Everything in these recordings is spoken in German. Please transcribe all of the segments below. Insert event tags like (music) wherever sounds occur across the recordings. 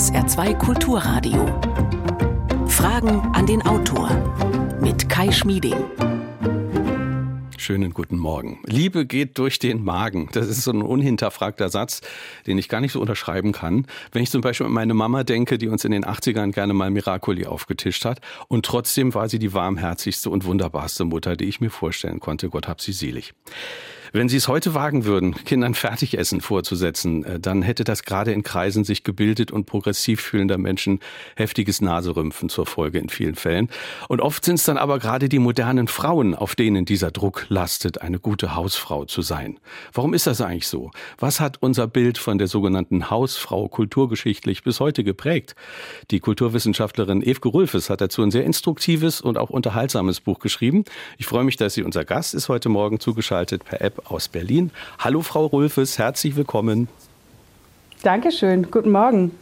SR2 Kulturradio. Fragen an den Autor mit Kai Schmieding. Schönen guten Morgen. Liebe geht durch den Magen. Das ist so ein unhinterfragter Satz, den ich gar nicht so unterschreiben kann. Wenn ich zum Beispiel an meine Mama denke, die uns in den 80ern gerne mal Miracoli aufgetischt hat. Und trotzdem war sie die warmherzigste und wunderbarste Mutter, die ich mir vorstellen konnte. Gott hab sie selig. Wenn Sie es heute wagen würden, Kindern Fertigessen vorzusetzen, äh, dann hätte das gerade in Kreisen sich gebildet und progressiv fühlender Menschen heftiges Naserümpfen zur Folge in vielen Fällen. Und oft sind es dann aber gerade die modernen Frauen, auf denen dieser Druck lastet, eine gute Hausfrau zu sein. Warum ist das eigentlich so? Was hat unser Bild von der sogenannten Hausfrau kulturgeschichtlich bis heute geprägt? Die Kulturwissenschaftlerin Evke Rulfes hat dazu ein sehr instruktives und auch unterhaltsames Buch geschrieben. Ich freue mich, dass sie unser Gast ist heute Morgen zugeschaltet per App aus Berlin. Hallo Frau Rulfes, herzlich willkommen. Dankeschön, guten Morgen.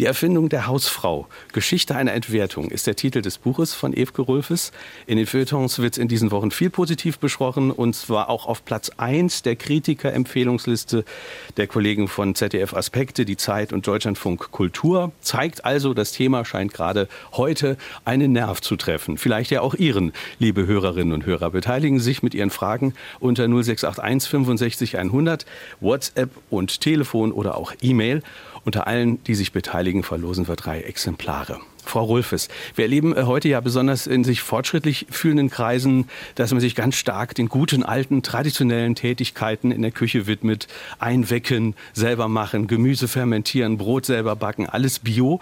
Die Erfindung der Hausfrau, Geschichte einer Entwertung, ist der Titel des Buches von Evke Rulfes. In den Feuilletons wird es in diesen Wochen viel positiv besprochen und zwar auch auf Platz 1 der Kritiker-Empfehlungsliste der Kollegen von ZDF Aspekte, die Zeit und Deutschlandfunk Kultur. Zeigt also, das Thema scheint gerade heute einen Nerv zu treffen. Vielleicht ja auch Ihren, liebe Hörerinnen und Hörer. Beteiligen sich mit Ihren Fragen unter 0681 65 100, WhatsApp und Telefon oder auch E-Mail. Mail. Unter allen, die sich beteiligen, verlosen wir drei Exemplare. Frau Rulfes, wir erleben äh, heute ja besonders in sich fortschrittlich fühlenden Kreisen, dass man sich ganz stark den guten alten traditionellen Tätigkeiten in der Küche widmet. Einwecken, selber machen, Gemüse fermentieren, Brot selber backen, alles bio.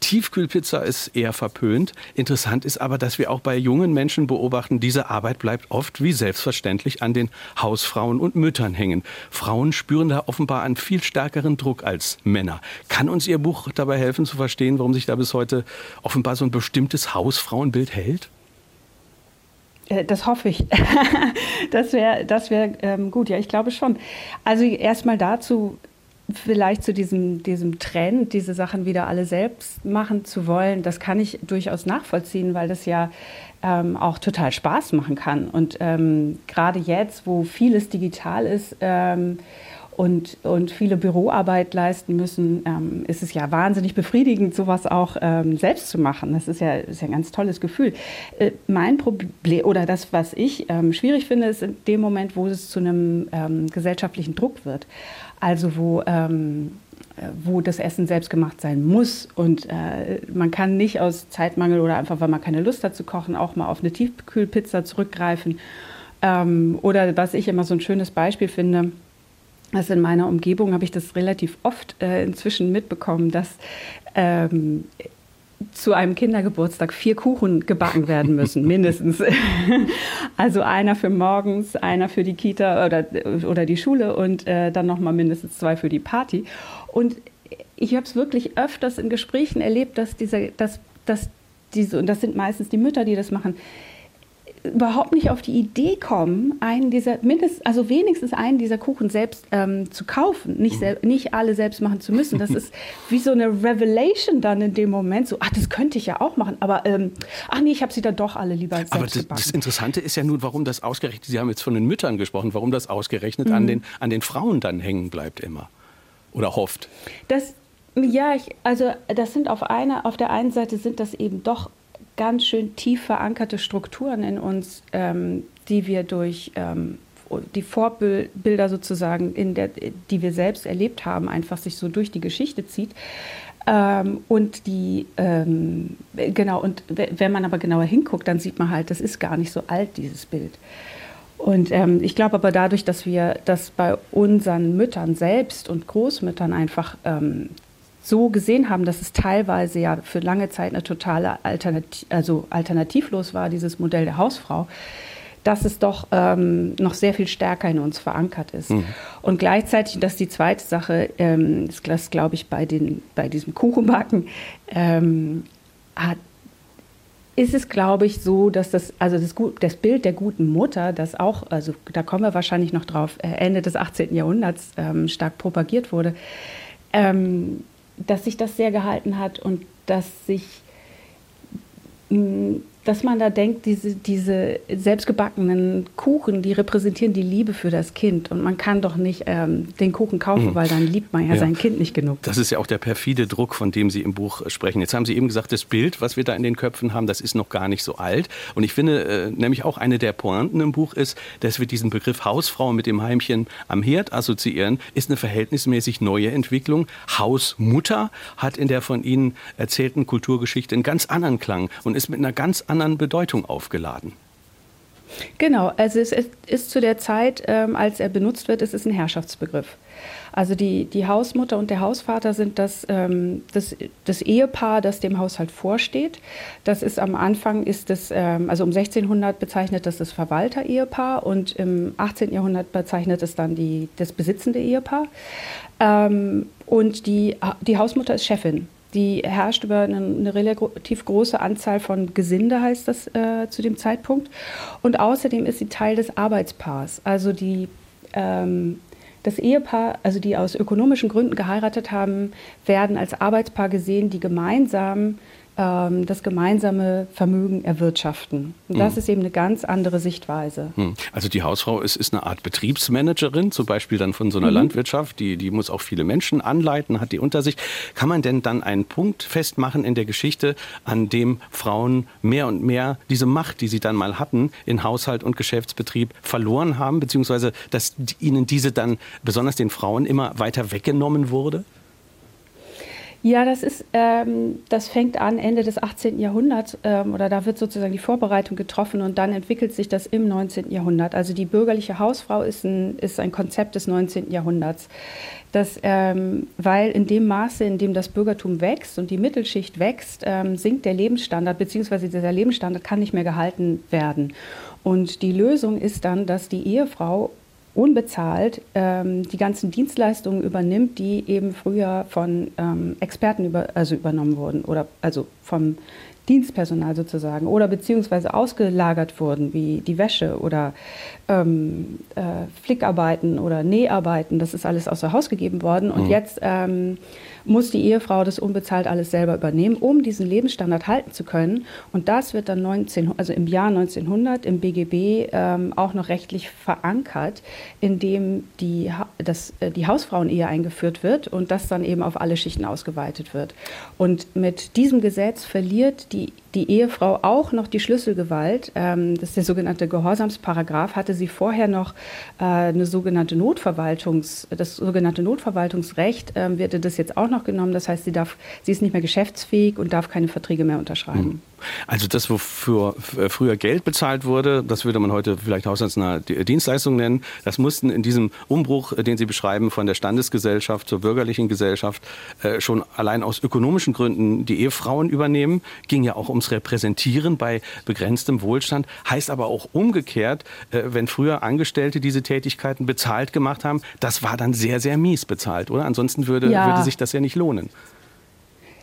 Tiefkühlpizza ist eher verpönt. Interessant ist aber, dass wir auch bei jungen Menschen beobachten, diese Arbeit bleibt oft wie selbstverständlich an den Hausfrauen und Müttern hängen. Frauen spüren da offenbar einen viel stärkeren Druck als Männer. Kann uns Ihr Buch dabei helfen zu verstehen, warum sich da bis heute offenbar so ein bestimmtes Hausfrauenbild hält? Äh, das hoffe ich. (laughs) das wäre das wär, ähm, gut, ja, ich glaube schon. Also erstmal dazu, vielleicht zu diesem, diesem Trend, diese Sachen wieder alle selbst machen zu wollen, das kann ich durchaus nachvollziehen, weil das ja ähm, auch total Spaß machen kann. Und ähm, gerade jetzt, wo vieles digital ist, ähm, und, und viele Büroarbeit leisten müssen, ähm, ist es ja wahnsinnig befriedigend, sowas auch ähm, selbst zu machen. Das ist ja, ist ja ein ganz tolles Gefühl. Äh, mein Problem oder das, was ich ähm, schwierig finde, ist in dem Moment, wo es zu einem gesellschaftlichen Druck wird. Also wo ähm, äh, wo das Essen selbst gemacht sein muss. Und äh, man kann nicht aus Zeitmangel oder einfach, weil man keine Lust hat zu kochen, auch mal auf eine Tiefkühlpizza zurückgreifen. Ähm, oder was ich immer so ein schönes Beispiel finde, also in meiner Umgebung habe ich das relativ oft äh, inzwischen mitbekommen, dass ähm, zu einem Kindergeburtstag vier Kuchen gebacken werden müssen, (laughs) mindestens. (laughs) also einer für morgens, einer für die Kita oder, oder die Schule und äh, dann nochmal mindestens zwei für die Party. Und ich habe es wirklich öfters in Gesprächen erlebt, dass diese, dass, dass diese, und das sind meistens die Mütter, die das machen, überhaupt nicht auf die Idee kommen, einen dieser, mindestens, also wenigstens einen dieser Kuchen selbst ähm, zu kaufen, nicht, sel nicht alle selbst machen zu müssen. Das (laughs) ist wie so eine Revelation dann in dem Moment, so, ach, das könnte ich ja auch machen, aber ähm, ach nee, ich habe sie dann doch alle lieber selbst Aber das, das, Interessante ist ja nun, warum das ausgerechnet, Sie haben jetzt von den Müttern gesprochen, warum das ausgerechnet mhm. an, den, an den Frauen dann hängen bleibt immer oder hofft. Das, ja, ich, also das sind auf einer, auf der einen Seite sind das eben doch ganz schön tief verankerte Strukturen in uns, ähm, die wir durch ähm, die Vorbilder sozusagen, in der, die wir selbst erlebt haben, einfach sich so durch die Geschichte zieht. Ähm, und die, ähm, genau, und wenn man aber genauer hinguckt, dann sieht man halt, das ist gar nicht so alt, dieses Bild. Und ähm, ich glaube aber dadurch, dass wir das bei unseren Müttern selbst und Großmüttern einfach ähm, so gesehen haben, dass es teilweise ja für lange Zeit eine totale Alternativ, also alternativlos war, dieses Modell der Hausfrau, dass es doch ähm, noch sehr viel stärker in uns verankert ist. Mhm. Und gleichzeitig, das ist die zweite Sache, ähm, das glaube ich bei, den, bei diesem Kuchenbacken, ähm, hat, ist es, glaube ich, so, dass das, also das, das, Bild der guten Mutter, das auch, also da kommen wir wahrscheinlich noch drauf, äh, Ende des 18. Jahrhunderts ähm, stark propagiert wurde, ähm, dass sich das sehr gehalten hat und dass sich mm, dass man da denkt, diese, diese selbstgebackenen Kuchen, die repräsentieren die Liebe für das Kind. Und man kann doch nicht ähm, den Kuchen kaufen, mhm. weil dann liebt man ja, ja, sein Kind nicht genug. Das ist ja auch der perfide Druck, von dem Sie im Buch sprechen. Jetzt haben Sie eben gesagt, das Bild, was wir da in den Köpfen haben, das ist noch gar nicht so alt. Und ich finde äh, nämlich auch eine der Pointen im Buch ist, dass wir diesen Begriff Hausfrau mit dem Heimchen am Herd assoziieren, ist eine verhältnismäßig neue Entwicklung. Hausmutter hat in der von Ihnen erzählten Kulturgeschichte einen ganz anderen Klang und ist mit einer ganz anderen Bedeutung aufgeladen. Genau, also es ist zu der Zeit, ähm, als er benutzt wird, es ist ein Herrschaftsbegriff. Also die, die Hausmutter und der Hausvater sind das, ähm, das, das Ehepaar, das dem Haushalt vorsteht. Das ist am Anfang, ist das, ähm, also um 1600 bezeichnet das das Verwalter-Ehepaar und im 18. Jahrhundert bezeichnet es dann die, das besitzende Ehepaar. Ähm, und die, die Hausmutter ist Chefin. Die herrscht über eine, eine, relativ große Anzahl von Gesinde, heißt das äh, zu dem Zeitpunkt. Und außerdem ist sie Teil des Arbeitspaars. Also die, ähm, das Ehepaar, also die aus ökonomischen Gründen geheiratet haben, werden als Arbeitspaar gesehen, die gemeinsam ähm, das gemeinsame Vermögen erwirtschaften. Und das mhm. ist eben eine ganz andere Sichtweise. Mhm. Also die Hausfrau ist, ist eine Art Betriebsmanagerin, zum Beispiel dann von so einer mhm. Landwirtschaft, die, die muss auch viele Menschen anleiten, hat die unter sich. Kann man denn dann einen Punkt festmachen in der Geschichte, an dem Frauen mehr und mehr diese Macht, die sie dann mal hatten, in Haushalt und Geschäftsbetrieb verloren haben, beziehungsweise dass ihnen diese dann, besonders den Frauen, immer weiter weggenommen wurde? Ja, das ist, ähm, das fängt an Ende des 18. Jahrhunderts ähm, oder da wird sozusagen die Vorbereitung getroffen und dann entwickelt sich das im 19. Jahrhundert. Also die bürgerliche Hausfrau ist ein, ist ein Konzept des 19. Jahrhunderts. Das, ähm, weil in dem Maße, in dem das Bürgertum wächst und die Mittelschicht wächst, ähm, sinkt der Lebensstandard, beziehungsweise dieser Lebensstandard kann nicht mehr gehalten werden. Und die Lösung ist dann, dass die Ehefrau unbezahlt ähm, die ganzen Dienstleistungen übernimmt, die eben früher von ähm, Experten über, also übernommen wurden oder also vom Dienstpersonal sozusagen oder beziehungsweise ausgelagert wurden, wie die Wäsche oder ähm, äh, Flickarbeiten oder Näharbeiten. Das ist alles außer Haus gegeben worden. Und mhm. jetzt ähm, muss die Ehefrau das unbezahlt alles selber übernehmen, um diesen Lebensstandard halten zu können. Und das wird dann 19, also im Jahr 1900 im BGB ähm, auch noch rechtlich verankert, indem die, das, äh, die Hausfrauenehe eingeführt wird und das dann eben auf alle Schichten ausgeweitet wird. Und mit diesem Gesetz verliert die 意义。Die Ehefrau auch noch die Schlüsselgewalt, ähm, das ist der sogenannte Gehorsamsparagraf, hatte sie vorher noch äh, eine sogenannte Notverwaltungs, das sogenannte Notverwaltungsrecht ähm, wird das jetzt auch noch genommen. Das heißt, sie darf, sie ist nicht mehr geschäftsfähig und darf keine Verträge mehr unterschreiben. Mhm. Also das, wofür früher Geld bezahlt wurde, das würde man heute vielleicht haushaltsnahe Dienstleistung nennen, das mussten in diesem Umbruch, den Sie beschreiben, von der Standesgesellschaft zur bürgerlichen Gesellschaft, äh, schon allein aus ökonomischen Gründen die Ehefrauen übernehmen. Ging ja auch ums Repräsentieren bei begrenztem Wohlstand. Heißt aber auch umgekehrt, äh, wenn früher Angestellte diese Tätigkeiten bezahlt gemacht haben, das war dann sehr, sehr mies bezahlt, oder? Ansonsten würde, ja. würde sich das ja nicht lohnen.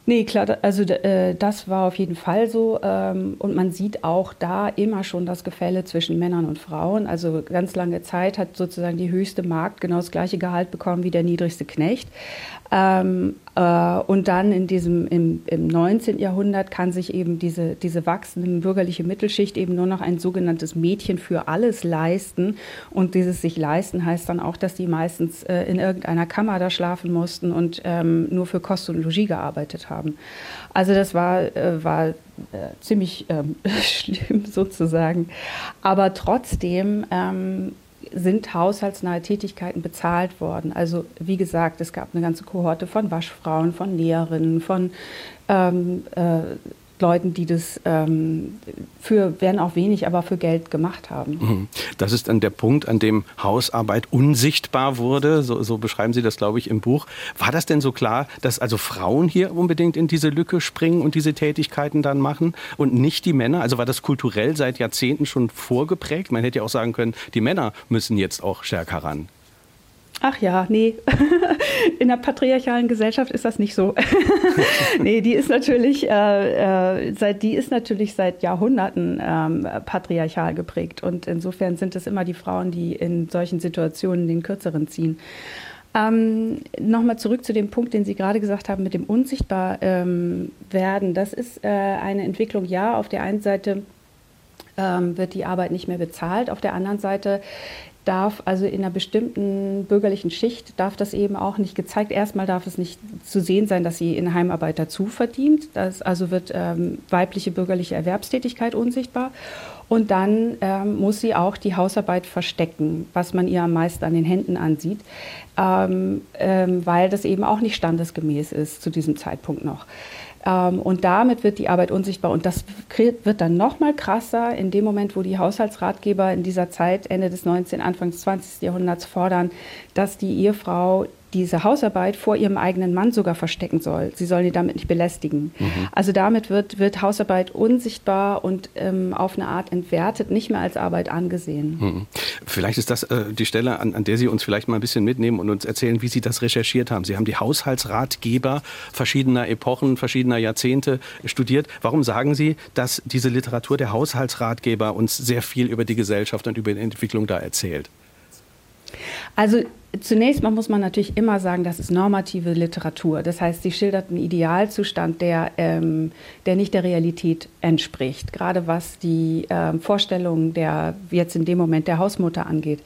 Nee, klar, also äh, das war auf jeden Fall so. Ähm, und man sieht auch da immer schon das Gefälle zwischen Männern und Frauen. Also ganz lange Zeit hat sozusagen die höchste Magd genau das gleiche Gehalt bekommen wie der niedrigste Knecht. Ähm, äh, und dann in diesem, im, im 19. Jahrhundert kann sich eben diese, diese wachsende bürgerliche Mittelschicht eben nur noch ein sogenanntes Mädchen für alles leisten. Und dieses sich leisten heißt dann auch, dass die meistens äh, in irgendeiner Kammer da schlafen mussten und ähm, nur für Kost und Logis gearbeitet haben. Also das war, äh, war äh, ziemlich ähm, (laughs) schlimm sozusagen. Aber trotzdem ähm, sind haushaltsnahe Tätigkeiten bezahlt worden. Also wie gesagt, es gab eine ganze Kohorte von Waschfrauen, von Näherinnen, von ähm, äh, Leuten, die das ähm, für, werden auch wenig, aber für Geld gemacht haben. Mhm. Das ist dann der Punkt, an dem Hausarbeit unsichtbar wurde. So, so, beschreiben Sie das, glaube ich, im Buch. War das denn so klar, dass also Frauen hier unbedingt in diese Lücke springen und diese Tätigkeiten dann machen und nicht die Männer? Also war das kulturell seit Jahrzehnten schon vorgeprägt? Man hätte ja auch sagen können, die Männer müssen jetzt auch stärker ran. Ach ja, nee. (laughs) In der patriarchalen Gesellschaft ist das nicht so. (laughs) nee, die ist natürlich, äh, äh, seit, die ist natürlich seit Jahrhunderten ähm, patriarchal geprägt. Und insofern sind es immer die Frauen, die in solchen Situationen den Kürzeren ziehen. Ähm, Nochmal zurück zu dem Punkt, den Sie gerade gesagt haben, mit dem Unsichtbarwerden. Ähm, das ist äh, eine Entwicklung, ja, auf der einen Seite ähm, wird die Arbeit nicht mehr bezahlt. Auf der anderen Seite darf also in einer bestimmten bürgerlichen Schicht darf das eben auch nicht gezeigt. Erstmal darf es nicht zu sehen sein, dass sie in Heimarbeit dazu verdient. Das also wird ähm, weibliche bürgerliche Erwerbstätigkeit unsichtbar. Und dann ähm, muss sie auch die Hausarbeit verstecken, was man ihr am meisten an den Händen ansieht, ähm, ähm weil das eben auch nicht standesgemäß ist zu diesem Zeitpunkt noch. Ähm, und damit wird die Arbeit unsichtbar. Und das wird dann noch mal krasser in dem Moment, wo die Haushaltsratgeber in dieser Zeit, Ende des 19., Anfang des 20. Jahrhunderts, fordern, dass die Ehefrau diese Hausarbeit vor ihrem eigenen Mann sogar verstecken soll. Sie soll ihn damit nicht belästigen. Mhm. Also damit wird, wird Hausarbeit unsichtbar und ähm, auf eine Art entwertet, nicht mehr als Arbeit angesehen. Mhm. Vielleicht ist das äh, die Stelle, an, an, der Sie uns vielleicht mal ein bisschen mitnehmen und uns erzählen, wie Sie das recherchiert haben. Sie haben die Haushaltsratgeber verschiedener Epochen, verschiedener Jahrzehnte studiert. Warum sagen Sie, dass diese Literatur der Haushaltsratgeber uns sehr viel über die Gesellschaft und über die Entwicklung da erzählt? Also zunächst mal muss man natürlich immer sagen, das ist normative Literatur. Das heißt, sie schildert einen Idealzustand, der, ähm, der nicht der Realität entspricht, gerade was die ähm, Vorstellungen der jetzt in dem Moment der Hausmutter angeht.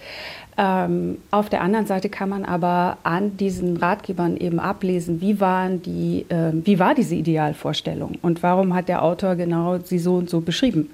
Ähm, auf der anderen Seite kann man aber an diesen Ratgebern eben ablesen, wie, waren die, äh, wie war diese Idealvorstellung und warum hat der Autor genau sie so und so beschrieben.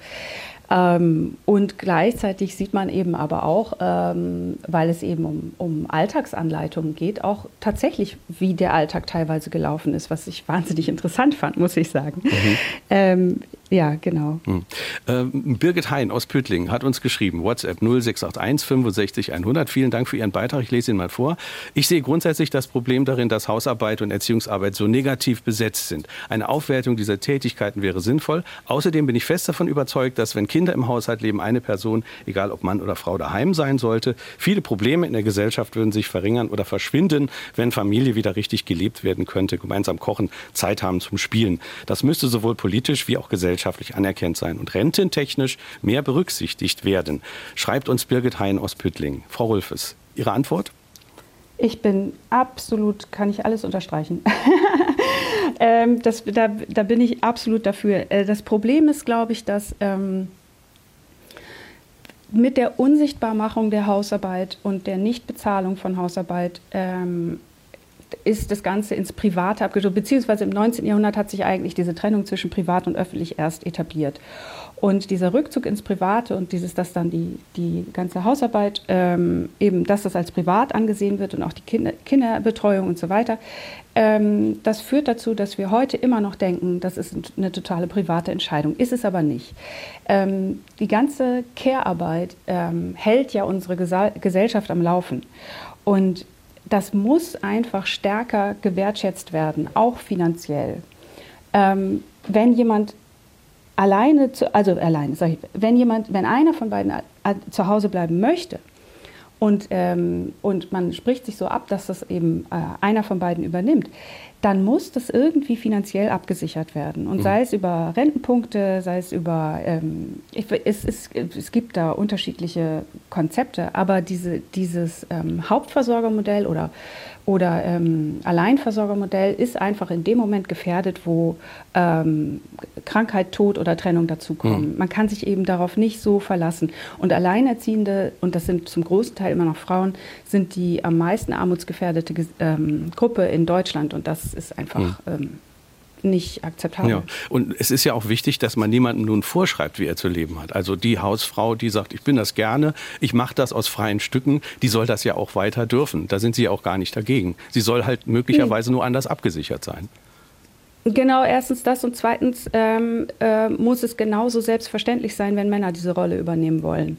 Ähm, und gleichzeitig sieht man eben aber auch, ähm, weil es eben um, um Alltagsanleitungen geht, auch tatsächlich, wie der Alltag teilweise gelaufen ist, was ich wahnsinnig interessant fand, muss ich sagen. Mhm. Ähm, ja, genau. Mhm. Ähm, Birgit Hein aus Püttlingen hat uns geschrieben, WhatsApp 0681 65 100. Vielen Dank für Ihren Beitrag. Ich lese ihn mal vor. Ich sehe grundsätzlich das Problem darin, dass Hausarbeit und Erziehungsarbeit so negativ besetzt sind. Eine Aufwertung dieser Tätigkeiten wäre sinnvoll. Außerdem bin ich fest davon überzeugt, dass wenn Kinder im Haushalt leben, eine Person, egal ob Mann oder Frau, daheim sein sollte. Viele Probleme in der Gesellschaft würden sich verringern oder verschwinden, wenn Familie wieder richtig gelebt werden könnte, gemeinsam kochen, Zeit haben zum Spielen. Das müsste sowohl politisch wie auch gesellschaftlich anerkannt sein und rententechnisch mehr berücksichtigt werden, schreibt uns Birgit Hein aus Püttlingen. Frau Rulfes, Ihre Antwort? Ich bin absolut, kann ich alles unterstreichen. (laughs) ähm, das, da, da, bin ich absolut dafür. Äh, das Problem ist, glaube ich, dass ähm, mit der Unsichtbarmachung der Hausarbeit und der Nichtbezahlung von Hausarbeit ähm, ist das Ganze ins Private abgedrückt, beziehungsweise im 19. Jahrhundert hat sich eigentlich diese Trennung zwischen privat und öffentlich erst etabliert. Und dieser Rückzug ins Private und dieses, dass dann die, die ganze Hausarbeit ähm, eben, dass das als privat angesehen wird und auch die Kinder, Kinderbetreuung und so weiter, ähm, das führt dazu, dass wir heute immer noch denken, das ist eine totale private Entscheidung. Ist es aber nicht. Ähm, die ganze Care-Arbeit ähm, hält ja unsere Gesellschaft am Laufen. Und das muss einfach stärker gewertschätzt werden, auch finanziell. Ähm, wenn jemand alleine, zu, also alleine, sag ich, wenn jemand, wenn einer von beiden zu Hause bleiben möchte und, ähm, und man spricht sich so ab, dass das eben äh, einer von beiden übernimmt, dann muss das irgendwie finanziell abgesichert werden. Und mhm. sei es über Rentenpunkte, sei es über, ähm, ich, es, es, es gibt da unterschiedliche Konzepte, aber diese, dieses ähm, Hauptversorgermodell oder oder ähm, Alleinversorgermodell ist einfach in dem Moment gefährdet, wo ähm, Krankheit, Tod oder Trennung dazukommen. Mhm. Man kann sich eben darauf nicht so verlassen. Und Alleinerziehende, und das sind zum großen Teil immer noch Frauen, sind die am meisten armutsgefährdete ähm, Gruppe in Deutschland. Und das ist einfach mhm nicht akzeptabel. Ja. Und es ist ja auch wichtig, dass man niemandem nun vorschreibt, wie er zu leben hat. Also die Hausfrau, die sagt, ich bin das gerne, ich mache das aus freien Stücken, die soll das ja auch weiter dürfen. Da sind Sie auch gar nicht dagegen. Sie soll halt möglicherweise hm. nur anders abgesichert sein. Genau, erstens das und zweitens ähm, äh, muss es genauso selbstverständlich sein, wenn Männer diese Rolle übernehmen wollen.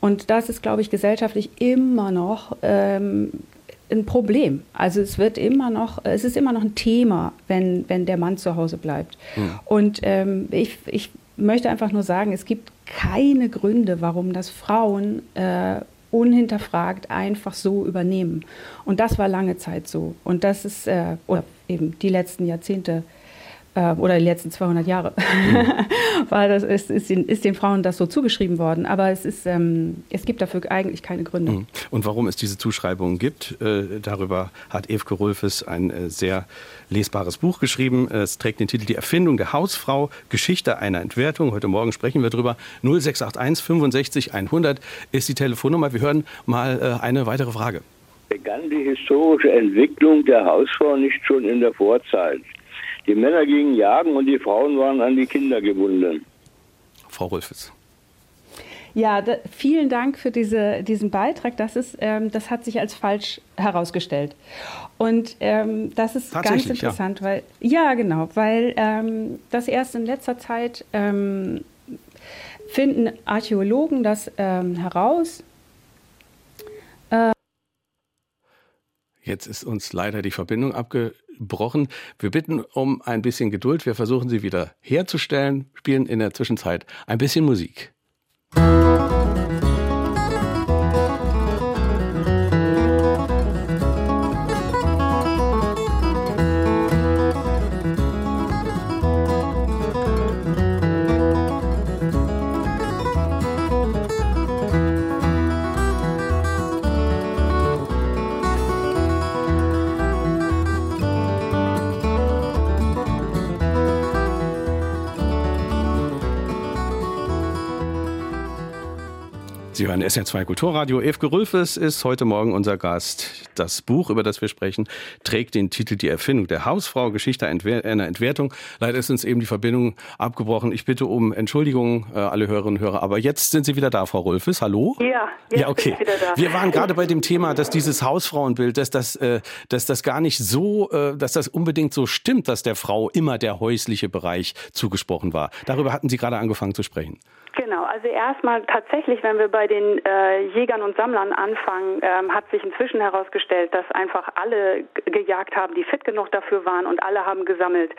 Und das ist, glaube ich, gesellschaftlich immer noch ähm, ein Problem. Also es wird immer noch, es ist immer noch ein Thema, wenn, wenn der Mann zu Hause bleibt. Mhm. Und ähm, ich, ich möchte einfach nur sagen, es gibt keine Gründe, warum das Frauen äh, unhinterfragt einfach so übernehmen. Und das war lange Zeit so. Und das ist, äh, oder eben die letzten Jahrzehnte äh, oder die letzten 200 Jahre, mhm. (laughs) war das, ist, ist, den, ist, den, Frauen das so zugeschrieben worden. Aber es, ist, ähm, es gibt dafür eigentlich keine Gründe. Mhm. Und warum es diese Zuschreibungen gibt, äh, darüber hat Evke Rulfes ein äh, sehr lesbares Buch geschrieben. Es trägt den Titel Die Erfindung der Hausfrau, Geschichte einer Entwertung. Heute Morgen sprechen wir darüber. 0681 65 100 ist die Telefonnummer. Wir hören mal äh, eine weitere Frage. Begann die historische Entwicklung der Hausfrau nicht schon in der Vorzeit? Die Männer gingen jagen und die Frauen waren an die Kinder gebunden. Frau Rolfes. Ja, da, vielen Dank für diese, diesen Beitrag. Das, ist, ähm, das hat sich als falsch herausgestellt. Und ähm, das ist ganz interessant, ja. weil, ja, genau, weil ähm, das erst in letzter Zeit ähm, finden Archäologen das ähm, heraus. Äh Jetzt ist uns leider die Verbindung abge gebrochen. Wir bitten um ein bisschen Geduld. Wir versuchen sie wieder herzustellen, spielen in der Zwischenzeit ein bisschen Musik. Sie hören SR2 Kulturradio. Evke Rülfes ist heute Morgen unser Gast. Das Buch, über das wir sprechen, trägt den Titel Die Erfindung der Hausfrau, Geschichte einer Entwertung. Leider ist uns eben die Verbindung abgebrochen. Ich bitte um Entschuldigung, äh, alle Hörerinnen und Hörer. Aber jetzt sind Sie wieder da, Frau Rülfes. Hallo? Ja, ja, okay. Wir waren gerade bei dem Thema, dass dieses Hausfrauenbild, dass das, äh, dass das gar nicht so, äh, dass das unbedingt so stimmt, dass der Frau immer der häusliche Bereich zugesprochen war. Darüber hatten Sie gerade angefangen zu sprechen. Genau, also erstmal tatsächlich, wenn wir bei den äh, Jägern und Sammlern anfangen, ähm, hat sich inzwischen herausgestellt, dass einfach alle gejagt haben, die fit genug dafür waren und alle haben gesammelt.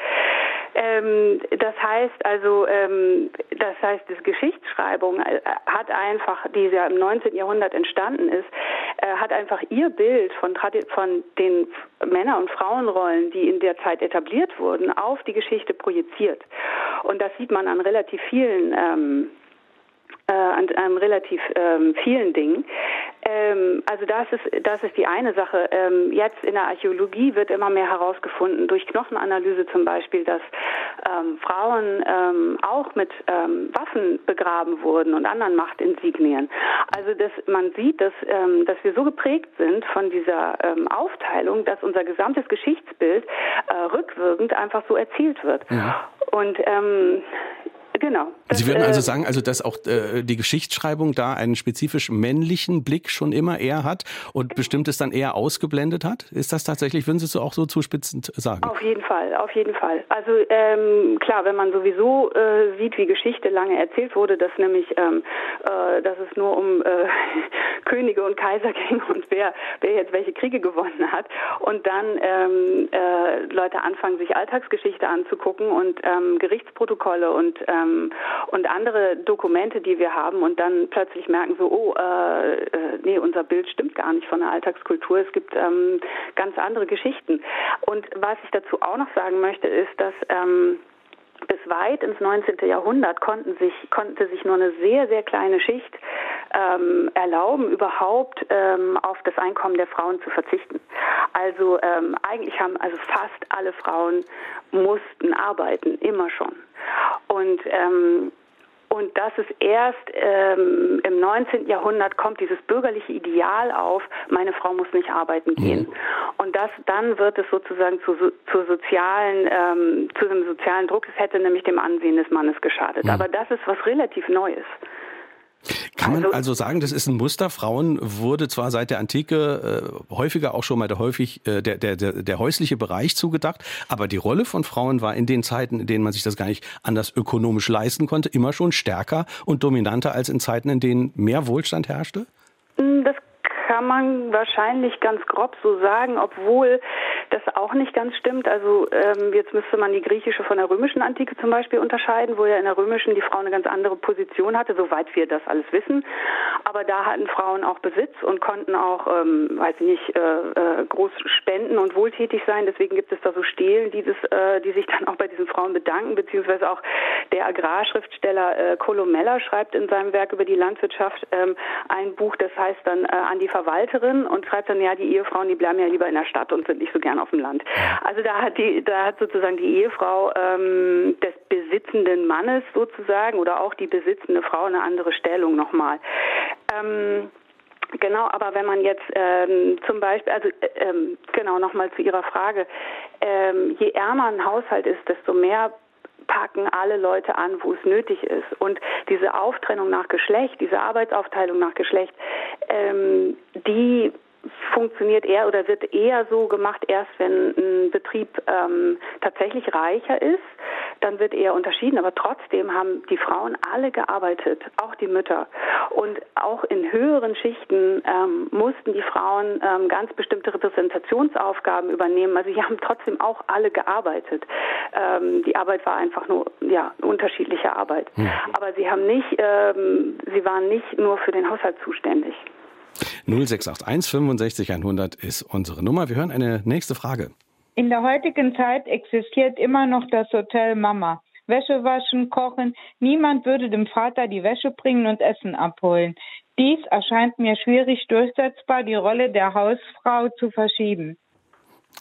Ähm, das heißt also, ähm, das heißt, die Geschichtsschreibung äh, hat einfach, die ja im 19. Jahrhundert entstanden ist, äh, hat einfach ihr Bild von, von den Männer- und Frauenrollen, die in der Zeit etabliert wurden, auf die Geschichte projiziert. Und das sieht man an relativ vielen ähm, äh, an einem relativ ähm, vielen Dingen. Ähm, also das ist, das ist die eine Sache. Ähm, jetzt in der Archäologie wird immer mehr herausgefunden, durch Knochenanalyse zum Beispiel, dass ähm, Frauen ähm, auch mit ähm, Waffen begraben wurden und anderen Machtinsignien. Also dass man sieht, dass, ähm, dass wir so geprägt sind von dieser Aufteilung, dass unser gesamtes Geschichtsbild äh, rückwirkend einfach so erzählt wird. Ja. Und Genau. Das, Sie würden also äh, sagen, also dass auch äh, die Geschichtsschreibung da einen spezifisch männlichen Blick schon immer eher hat und bestimmtes dann eher ausgeblendet hat? Ist das tatsächlich, würden Sie es auch so zuspitzend sagen? Auf jeden Fall, auf jeden Fall. Also ähm, klar, wenn man sowieso äh, sieht, wie Geschichte lange erzählt wurde, dass nämlich, ähm, äh, dass es nur um äh, (laughs) Könige und Kaiser (laughs) ging und wer, wer jetzt welche Kriege gewonnen hat und dann ähm, äh, Leute anfangen, sich Alltagsgeschichte anzugucken und ähm, Gerichtsprotokolle und ähm, und andere Dokumente, die wir haben und dann plötzlich merken so, oh, äh, äh, nee, unser Bild stimmt gar nicht von der Alltagskultur. Es gibt ähm, ganz andere Geschichten. Und was ich dazu auch noch sagen möchte, ist, dass ähm, bis weit ins 19. Jahrhundert konnten sich, konnte sich nur eine sehr, sehr kleine Schicht ähm, erlauben, überhaupt ähm, auf das Einkommen der Frauen zu verzichten. Also ähm, eigentlich haben also fast alle Frauen mussten arbeiten, immer schon. Und ähm, und das ist erst ähm, im 19. Jahrhundert kommt dieses bürgerliche Ideal auf, meine Frau muss nicht arbeiten gehen. Mhm. Und das, dann wird es sozusagen zu, zur sozialen, ähm, zu einem sozialen Druck. Es hätte nämlich dem Ansehen des Mannes geschadet. Mhm. Aber das ist was relativ Neues. Kann man also, also sagen, das ist ein Muster. Frauen wurde zwar seit der Antike äh, häufiger auch schon mal der häufig äh, der, der, der, der häusliche Bereich zugedacht, aber die Rolle von Frauen war in den Zeiten, in denen man sich das gar nicht anders ökonomisch leisten konnte, immer schon stärker und dominanter als in Zeiten, in denen mehr Wohlstand herrschte? Das kann man wahrscheinlich ganz grob so sagen, obwohl das auch nicht ganz stimmt. Also ähm, jetzt müsste man die griechische von der römischen Antike zum Beispiel unterscheiden, wo ja in der römischen die Frau eine ganz andere Position hatte, soweit wir das alles wissen. Aber da hatten Frauen auch Besitz und konnten auch, ähm, weiß ich nicht, äh, äh, groß spenden und wohltätig sein. Deswegen gibt es da so Stelen, die, das, äh, die sich dann auch bei diesen Frauen bedanken, beziehungsweise auch der Agrarschriftsteller äh, Colomella schreibt in seinem Werk über die Landwirtschaft ähm, ein Buch, das heißt dann äh, an die Verwalterin und schreibt dann, ja, die Ehefrauen, die bleiben ja lieber in der Stadt und sind nicht so gern auf dem Land. Also da hat die, da hat sozusagen die Ehefrau ähm, des besitzenden Mannes sozusagen oder auch die besitzende Frau eine andere Stellung nochmal. Ähm, Genau, aber wenn man jetzt ähm, zum Beispiel, also äh, ähm, genau nochmal zu Ihrer Frage, ähm, je ärmer ein Haushalt ist, desto mehr packen alle Leute an, wo es nötig ist. Und diese Auftrennung nach Geschlecht, diese Arbeitsaufteilung nach Geschlecht, ähm, die funktioniert eher oder wird eher so gemacht, erst wenn ein Betrieb ähm, tatsächlich reicher ist, dann wird eher unterschieden. Aber trotzdem haben die Frauen alle gearbeitet, auch die Mütter. Und auch in höheren Schichten ähm, mussten die Frauen ähm, ganz bestimmte Repräsentationsaufgaben übernehmen. Also sie haben trotzdem auch alle gearbeitet. Ähm, die Arbeit war einfach nur ja unterschiedliche Arbeit. Hm. Aber sie haben nicht, ähm, sie waren nicht nur für den Haushalt zuständig. 0681 65 100 ist unsere Nummer. Wir hören eine nächste Frage. In der heutigen Zeit existiert immer noch das Hotel Mama. Wäsche waschen, kochen. Niemand würde dem Vater die Wäsche bringen und Essen abholen. Dies erscheint mir schwierig durchsetzbar, die Rolle der Hausfrau zu verschieben.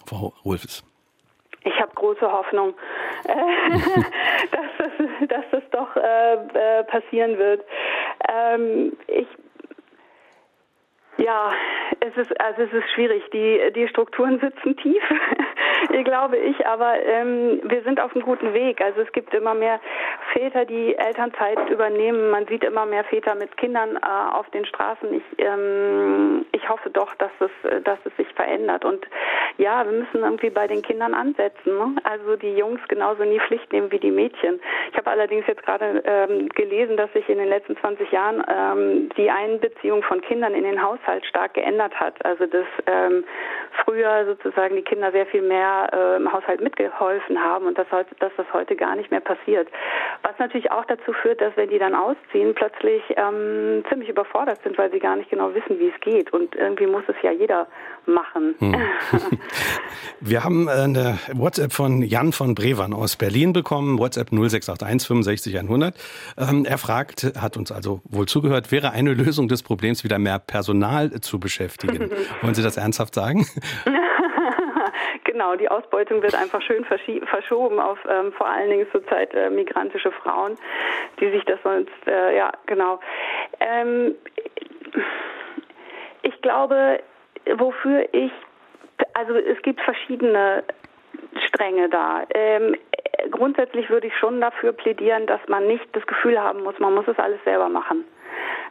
Frau Rolfes. Ich habe große Hoffnung, (laughs) dass, das, dass das doch äh, äh, passieren wird. Ähm, ich ja, es ist also es ist schwierig. Die die Strukturen sitzen tief, (laughs) (laughs) glaube ich, aber ähm, wir sind auf einem guten Weg. Also es gibt immer mehr Väter, die Elternzeit übernehmen. Man sieht immer mehr Väter mit Kindern äh, auf den Straßen. Ich ähm, ich hoffe doch, dass es dass es sich verändert. Und ja, wir müssen irgendwie bei den Kindern ansetzen. Ne? Also die Jungs genauso in die Pflicht nehmen wie die Mädchen. Ich habe allerdings jetzt gerade ähm, gelesen, dass sich in den letzten 20 Jahren ähm, die Einbeziehung von Kindern in den Haushalt stark geändert hat. Also dass ähm, früher sozusagen die Kinder sehr viel mehr äh, im Haushalt mitgeholfen haben und dass, heute, dass das heute gar nicht mehr passiert. Was natürlich auch dazu führt, dass wenn die dann ausziehen, plötzlich ähm, ziemlich überfordert sind, weil sie gar nicht genau wissen, wie es geht. Und irgendwie muss es ja jeder machen. Hm. (laughs) Wir haben eine WhatsApp von Jan von Brevern aus Berlin bekommen, WhatsApp 0681 65 100. Ähm, er fragt, hat uns also wohl zugehört, wäre eine Lösung des Problems wieder mehr Personal zu beschäftigen. (laughs) Wollen Sie das ernsthaft sagen? (laughs) genau, die Ausbeutung wird einfach schön verschoben auf ähm, vor allen Dingen zurzeit äh, migrantische Frauen, die sich das sonst, äh, ja, genau. Ähm, ich glaube, wofür ich, also es gibt verschiedene Stränge da. Ähm, grundsätzlich würde ich schon dafür plädieren, dass man nicht das Gefühl haben muss, man muss es alles selber machen,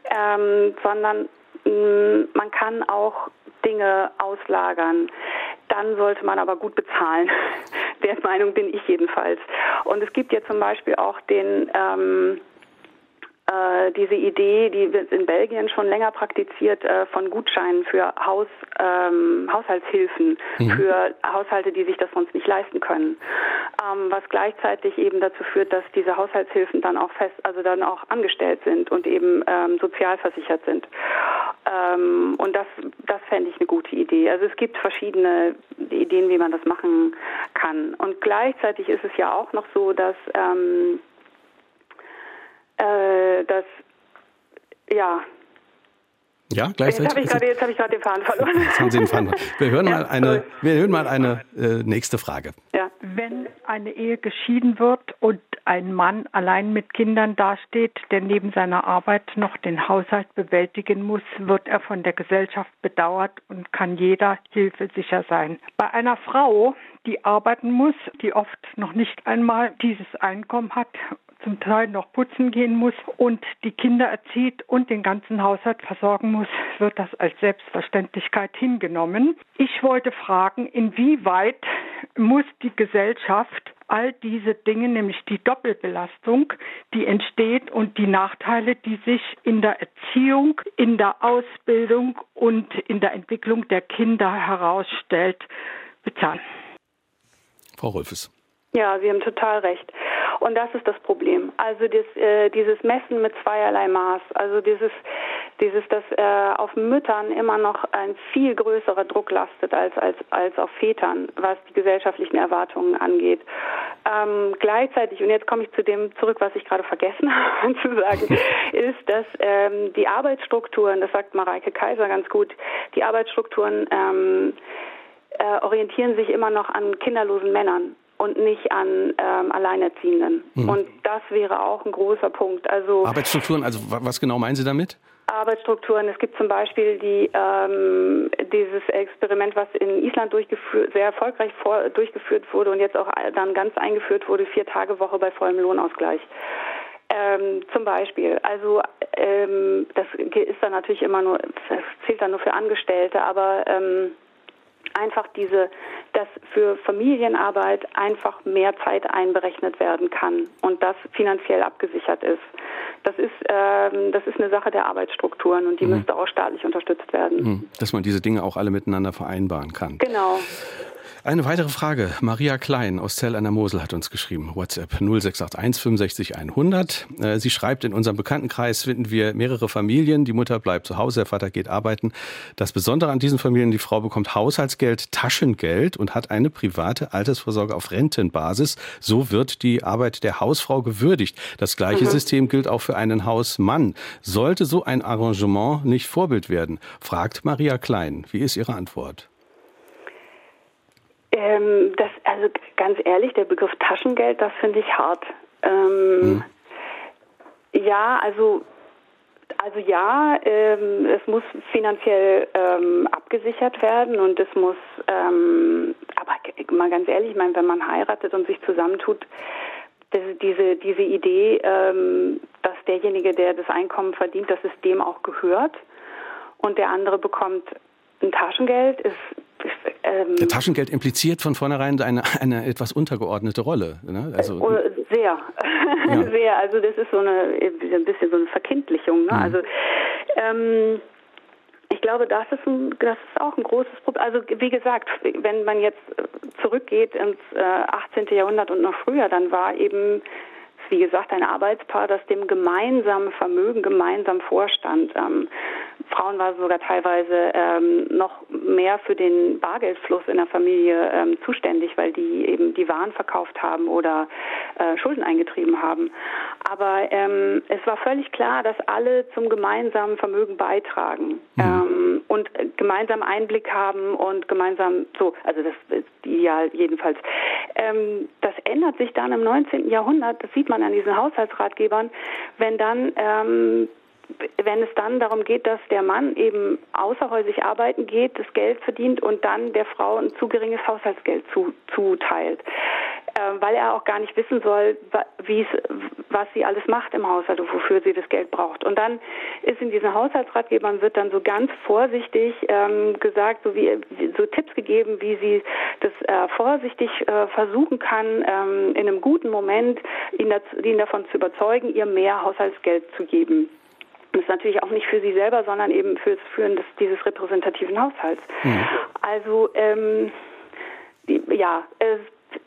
ähm, sondern mh, mm, man kann auch Dinge auslagern. Dann sollte man aber gut bezahlen. (laughs) Der Meinung bin ich jedenfalls. Und es gibt ja zum Beispiel auch den ähm, äh, diese Idee, die wird in Belgien schon länger praktiziert, äh, von Gutscheinen für Haus, ähm, Haushaltshilfen mhm. für Haushalte, die sich das sonst nicht leisten können. Ähm, was gleichzeitig eben dazu führt, dass diese Haushaltshilfen dann auch fest, also dann auch angestellt sind und eben ähm, sozialversichert sind. Ähm, und das, das fände ich eine gute Idee. Also es gibt verschiedene Ideen, wie man das machen kann. Und gleichzeitig ist es ja auch noch so, dass ähm, äh, dass ja. Ja, gleichzeitig. Jetzt habe ich gerade den Faden verloren. Jetzt haben Sie den Faden verloren. Wir hören mal eine, wir hören mal eine äh, nächste Frage. Ja. Wenn eine Ehe geschieden wird und ein Mann allein mit Kindern dasteht, der neben seiner Arbeit noch den Haushalt bewältigen muss, wird er von der Gesellschaft bedauert und kann jeder Hilfe sicher sein. Bei einer Frau, die arbeiten muss, die oft noch nicht einmal dieses Einkommen hat zum Teil noch putzen gehen muss und die Kinder erzieht und den ganzen Haushalt versorgen muss, wird das als Selbstverständlichkeit hingenommen. Ich wollte fragen, inwieweit muss die Gesellschaft all diese Dinge, nämlich die Doppelbelastung, die entsteht und die Nachteile, die sich in der Erziehung, in der Ausbildung und in der Entwicklung der Kinder herausstellt, bezahlen. Frau Rolfes. Ja, Sie haben total recht. Und das ist das Problem. Also das, äh, dieses Messen mit zweierlei Maß, also dieses, dieses, dass äh, auf Müttern immer noch ein viel größerer Druck lastet als, als, als auf Vätern, was die gesellschaftlichen Erwartungen angeht. Ähm, gleichzeitig, und jetzt komme ich zu dem zurück, was ich gerade vergessen (laughs) habe zu sagen, (laughs) ist, dass ähm, die Arbeitsstrukturen, das sagt Mareike Kaiser ganz gut, die Arbeitsstrukturen ähm, äh, orientieren sich immer noch an kinderlosen Männern und nicht an ähm, Alleinerziehenden. Mhm. Und das wäre auch ein großer Punkt. Also Arbeitsstrukturen, also was genau meinen Sie damit? Arbeitsstrukturen. Es gibt zum Beispiel die, ähm, dieses Experiment, was in Island durchgeführt, sehr erfolgreich vor, durchgeführt wurde und jetzt auch dann ganz eingeführt wurde, vier Tage Woche bei vollem Lohnausgleich. Ähm, zum Beispiel. Also ähm, das ist dann natürlich immer nur, das zählt dann nur für Angestellte, aber ähm, einfach diese, dass für Familienarbeit einfach mehr Zeit einberechnet werden kann und das finanziell abgesichert ist. Das ist, ähm, das ist eine Sache der Arbeitsstrukturen und die mhm. müsste auch staatlich unterstützt werden. Mhm. Dass man diese Dinge auch alle miteinander vereinbaren kann. Genau. Eine weitere Frage. Maria Klein aus Zell an der Mosel hat uns geschrieben. WhatsApp 0681 65 100. Sie schreibt, in unserem Bekanntenkreis finden wir mehrere Familien. Die Mutter bleibt zu Hause, der Vater geht arbeiten. Das Besondere an diesen Familien, die Frau bekommt Haushaltsgeld, Taschengeld und hat eine private Altersvorsorge auf Rentenbasis. So wird die Arbeit der Hausfrau gewürdigt. Das gleiche mhm. System gilt auch für einen Hausmann. Sollte so ein Arrangement nicht Vorbild werden? Fragt Maria Klein. Wie ist Ihre Antwort? Ähm, das, also ganz ehrlich, der Begriff Taschengeld, das finde ich hart. Ähm, hm. Ja, also also ja, ähm, es muss finanziell ähm, abgesichert werden und es muss, ähm, aber mal ganz ehrlich, ich meine, wenn man heiratet und sich zusammentut, diese, diese Idee, ähm, dass derjenige, der das Einkommen verdient, dass es dem auch gehört und der andere bekommt ein Taschengeld, ist ähm, Taschengeld impliziert von vornherein eine, eine etwas untergeordnete Rolle. Ne? Also, oh, sehr, ja. (laughs) sehr. Also das ist so eine ein bisschen so eine Verkindlichung. Ne? Mhm. Also ähm, ich glaube, das ist, ein, das ist auch ein großes Problem. Also wie gesagt, wenn man jetzt zurückgeht ins äh, 18. Jahrhundert und noch früher, dann war eben wie gesagt, ein Arbeitspaar, das dem gemeinsamen Vermögen gemeinsam vorstand. Ähm, Frauen waren sogar teilweise ähm, noch mehr für den Bargeldfluss in der Familie ähm, zuständig, weil die eben die Waren verkauft haben oder äh, Schulden eingetrieben haben. Aber ähm, es war völlig klar, dass alle zum gemeinsamen Vermögen beitragen mhm. ähm, und gemeinsam Einblick haben und gemeinsam so, also das ist ideal jedenfalls. Ähm, das ändert sich dann im 19. Jahrhundert, das sieht man an diesen Haushaltsratgebern, wenn dann ähm, wenn es dann darum geht, dass der Mann eben außerhäusig arbeiten geht, das Geld verdient und dann der Frau ein zu geringes Haushaltsgeld zu, zuteilt, äh, weil er auch gar nicht wissen soll, was sie alles macht im Haushalt und wofür sie das Geld braucht. Und dann ist in diesen Haushaltsratgebern wird dann so ganz vorsichtig ähm, gesagt, so wie so Tipps gegeben, wie sie das äh, vorsichtig äh, versuchen kann, ähm, in einem guten Moment ihn, dazu, ihn davon zu überzeugen, ihr mehr Haushaltsgeld zu geben. Das ist natürlich auch nicht für sie selber, sondern eben fürs Führen des, dieses repräsentativen Haushalts. Mhm. Also ähm, die, ja, es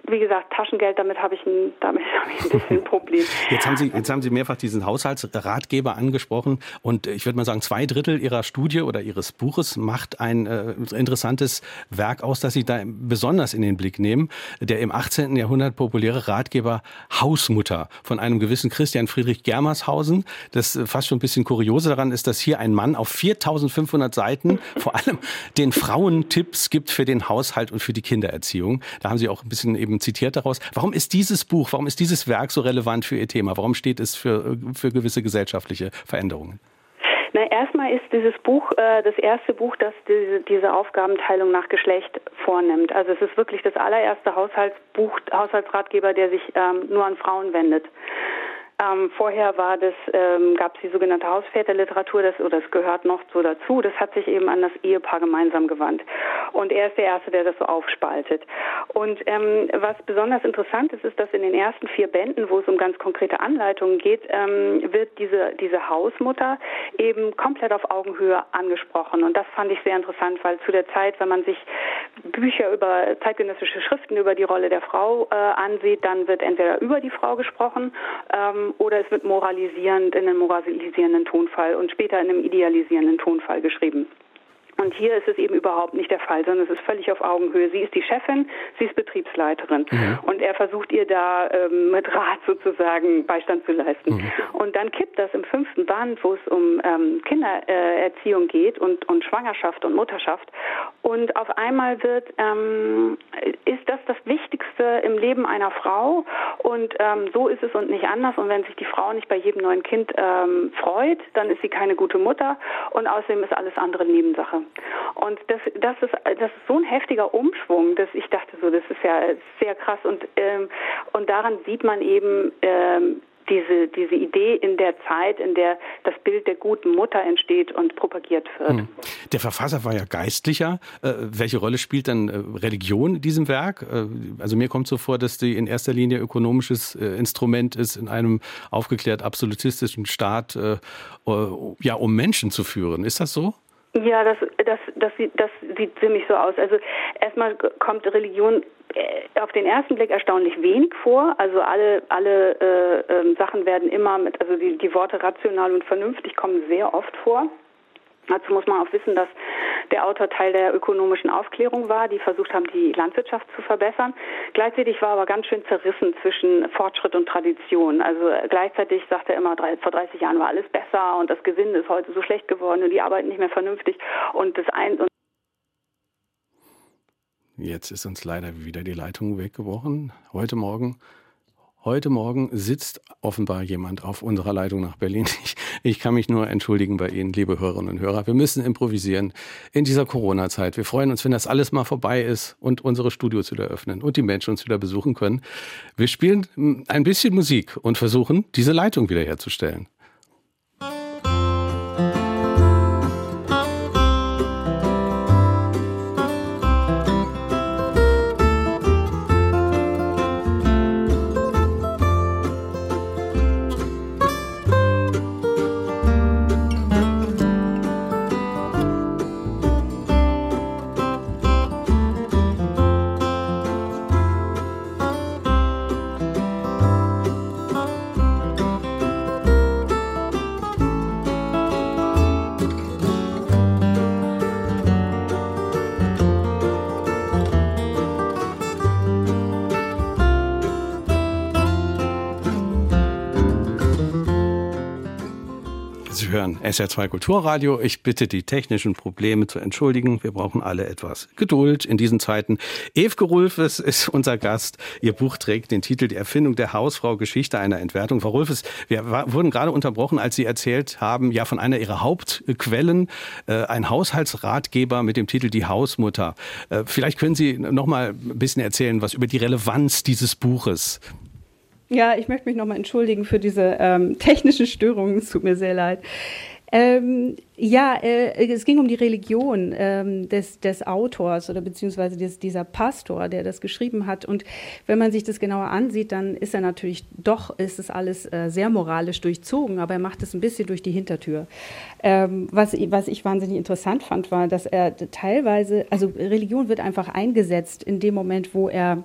wie gesagt, Taschengeld, damit habe ich, ein, damit (laughs) habe ich ein bisschen ein Problem. Jetzt haben, Sie, jetzt haben Sie mehrfach diesen Haushaltsratgeber angesprochen und ich würde mal sagen, zwei Drittel Ihrer Studie oder Ihres Buches macht ein äh, interessantes Werk aus, das Sie da besonders in den Blick nehmen. Der im 18. Jahrhundert populäre Ratgeber Hausmutter von einem gewissen Christian Friedrich Germershausen. Das äh, fast schon ein bisschen kuriose daran ist, dass hier ein Mann auf 4500 Seiten (laughs) vor allem den Frauen Tipps gibt für den Haushalt und für die Kindererziehung. Da haben Sie auch ein bisschen eben zitiert daraus. Warum ist dieses Buch, warum ist dieses Werk so relevant für Ihr Thema? Warum steht es für, für gewisse gesellschaftliche Veränderungen? Na, erstmal ist dieses Buch äh, das erste Buch, das diese, diese Aufgabenteilung nach Geschlecht vornimmt. Also es ist wirklich das allererste Haushaltsbuch, Haushaltsratgeber, der sich ähm, nur an Frauen wendet. Ähm, vorher war das, ähm, gab es die sogenannte Hausväterliteratur, das, oder das gehört noch so dazu. Das hat sich eben an das Ehepaar gemeinsam gewandt. Und er ist der Erste, der das so aufspaltet. Und ähm, was besonders interessant ist, ist, dass in den ersten vier Bänden, wo es um ganz konkrete Anleitungen geht, ähm, wird diese, diese Hausmutter eben komplett auf Augenhöhe angesprochen. Und das fand ich sehr interessant, weil zu der Zeit, wenn man sich Bücher über zeitgenössische Schriften über die Rolle der Frau äh, ansieht, dann wird entweder über die Frau gesprochen ähm, oder es wird moralisierend in einem moralisierenden Tonfall und später in einem idealisierenden Tonfall geschrieben. Und hier ist es eben überhaupt nicht der Fall, sondern es ist völlig auf Augenhöhe. Sie ist die Chefin, sie ist Betriebsleiterin. Mhm. Und er versucht ihr da ähm, mit Rat sozusagen Beistand zu leisten. Mhm. Und dann kippt das im fünften Band, wo es um ähm, Kindererziehung geht und, und Schwangerschaft und Mutterschaft. Und auf einmal wird, ähm, ist das das Wichtigste im Leben einer Frau. Und ähm, so ist es und nicht anders. Und wenn sich die Frau nicht bei jedem neuen Kind ähm, freut, dann ist sie keine gute Mutter. Und außerdem ist alles andere Nebensache. Und das, das, ist, das ist so ein heftiger Umschwung, dass ich dachte so, das ist ja sehr krass. Und, ähm, und daran sieht man eben, ähm, diese, diese Idee in der Zeit, in der das Bild der guten Mutter entsteht und propagiert wird. Hm. Der Verfasser war ja Geistlicher. Äh, welche Rolle spielt dann äh, Religion in diesem Werk? Äh, also mir kommt so vor, dass die in erster Linie ökonomisches äh, Instrument ist in einem aufgeklärt absolutistischen Staat, äh, ja, um Menschen zu führen. Ist das so? Ja, das, das, das, sieht, das sieht ziemlich so aus. Also erstmal kommt Religion äh, auf den ersten Blick erstaunlich wenig vor. Also alle, alle äh, äh, Sachen werden immer mit, also die, die Worte rational und vernünftig kommen sehr oft vor. Dazu muss man auch wissen, dass der Autor Teil der ökonomischen Aufklärung war, die versucht haben, die Landwirtschaft zu verbessern. Gleichzeitig war aber ganz schön zerrissen zwischen Fortschritt und Tradition. Also gleichzeitig sagte er immer, vor 30 Jahren war alles besser und das Gesinde ist heute so schlecht geworden und die arbeiten nicht mehr vernünftig und das ein und Jetzt ist uns leider wieder die Leitung weggebrochen. Heute Morgen Heute Morgen sitzt offenbar jemand auf unserer Leitung nach Berlin. Ich, ich, kann mich nur entschuldigen bei Ihnen, liebe Hörerinnen und Hörer. Wir müssen improvisieren in dieser Corona-Zeit. Wir freuen uns, wenn das alles mal vorbei ist und unsere Studios wieder öffnen und die Menschen uns wieder besuchen können. Wir spielen ein bisschen Musik und versuchen, diese Leitung wiederherzustellen. SR2 Kulturradio. Ich bitte die technischen Probleme zu entschuldigen. Wir brauchen alle etwas Geduld in diesen Zeiten. Evke Rulfes ist unser Gast. Ihr Buch trägt den Titel Die Erfindung der Hausfrau, Geschichte einer Entwertung. Frau Rulfes, wir wurden gerade unterbrochen, als Sie erzählt haben, ja, von einer Ihrer Hauptquellen, äh, ein Haushaltsratgeber mit dem Titel Die Hausmutter. Äh, vielleicht können Sie noch mal ein bisschen erzählen, was über die Relevanz dieses Buches. Ja, ich möchte mich nochmal entschuldigen für diese ähm, technischen Störungen. Es tut mir sehr leid. Ähm, ja, äh, es ging um die Religion ähm, des, des Autors oder beziehungsweise des, dieser Pastor, der das geschrieben hat. Und wenn man sich das genauer ansieht, dann ist er natürlich doch, ist es alles äh, sehr moralisch durchzogen, aber er macht es ein bisschen durch die Hintertür. Ähm, was, was ich wahnsinnig interessant fand, war, dass er teilweise, also Religion wird einfach eingesetzt in dem Moment, wo er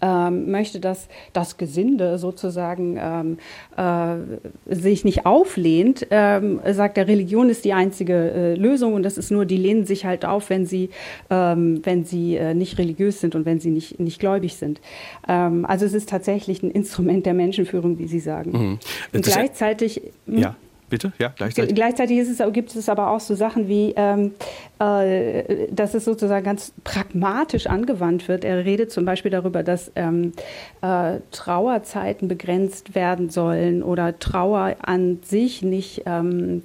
ähm, möchte, dass das Gesinde sozusagen ähm, äh, sich nicht auflehnt, ähm, sagt der Religion ist die einzige äh, Lösung und das ist nur, die lehnen sich halt auf, wenn sie, ähm, wenn sie äh, nicht religiös sind und wenn sie nicht, nicht gläubig sind. Ähm, also es ist tatsächlich ein Instrument der Menschenführung, wie Sie sagen. Mhm. Und gleichzeitig. Ja. Bitte, ja, gleichzeitig. Gleichzeitig es, gibt es aber auch so Sachen wie, ähm, äh, dass es sozusagen ganz pragmatisch angewandt wird. Er redet zum Beispiel darüber, dass ähm, äh, Trauerzeiten begrenzt werden sollen oder Trauer an sich nicht. Ähm,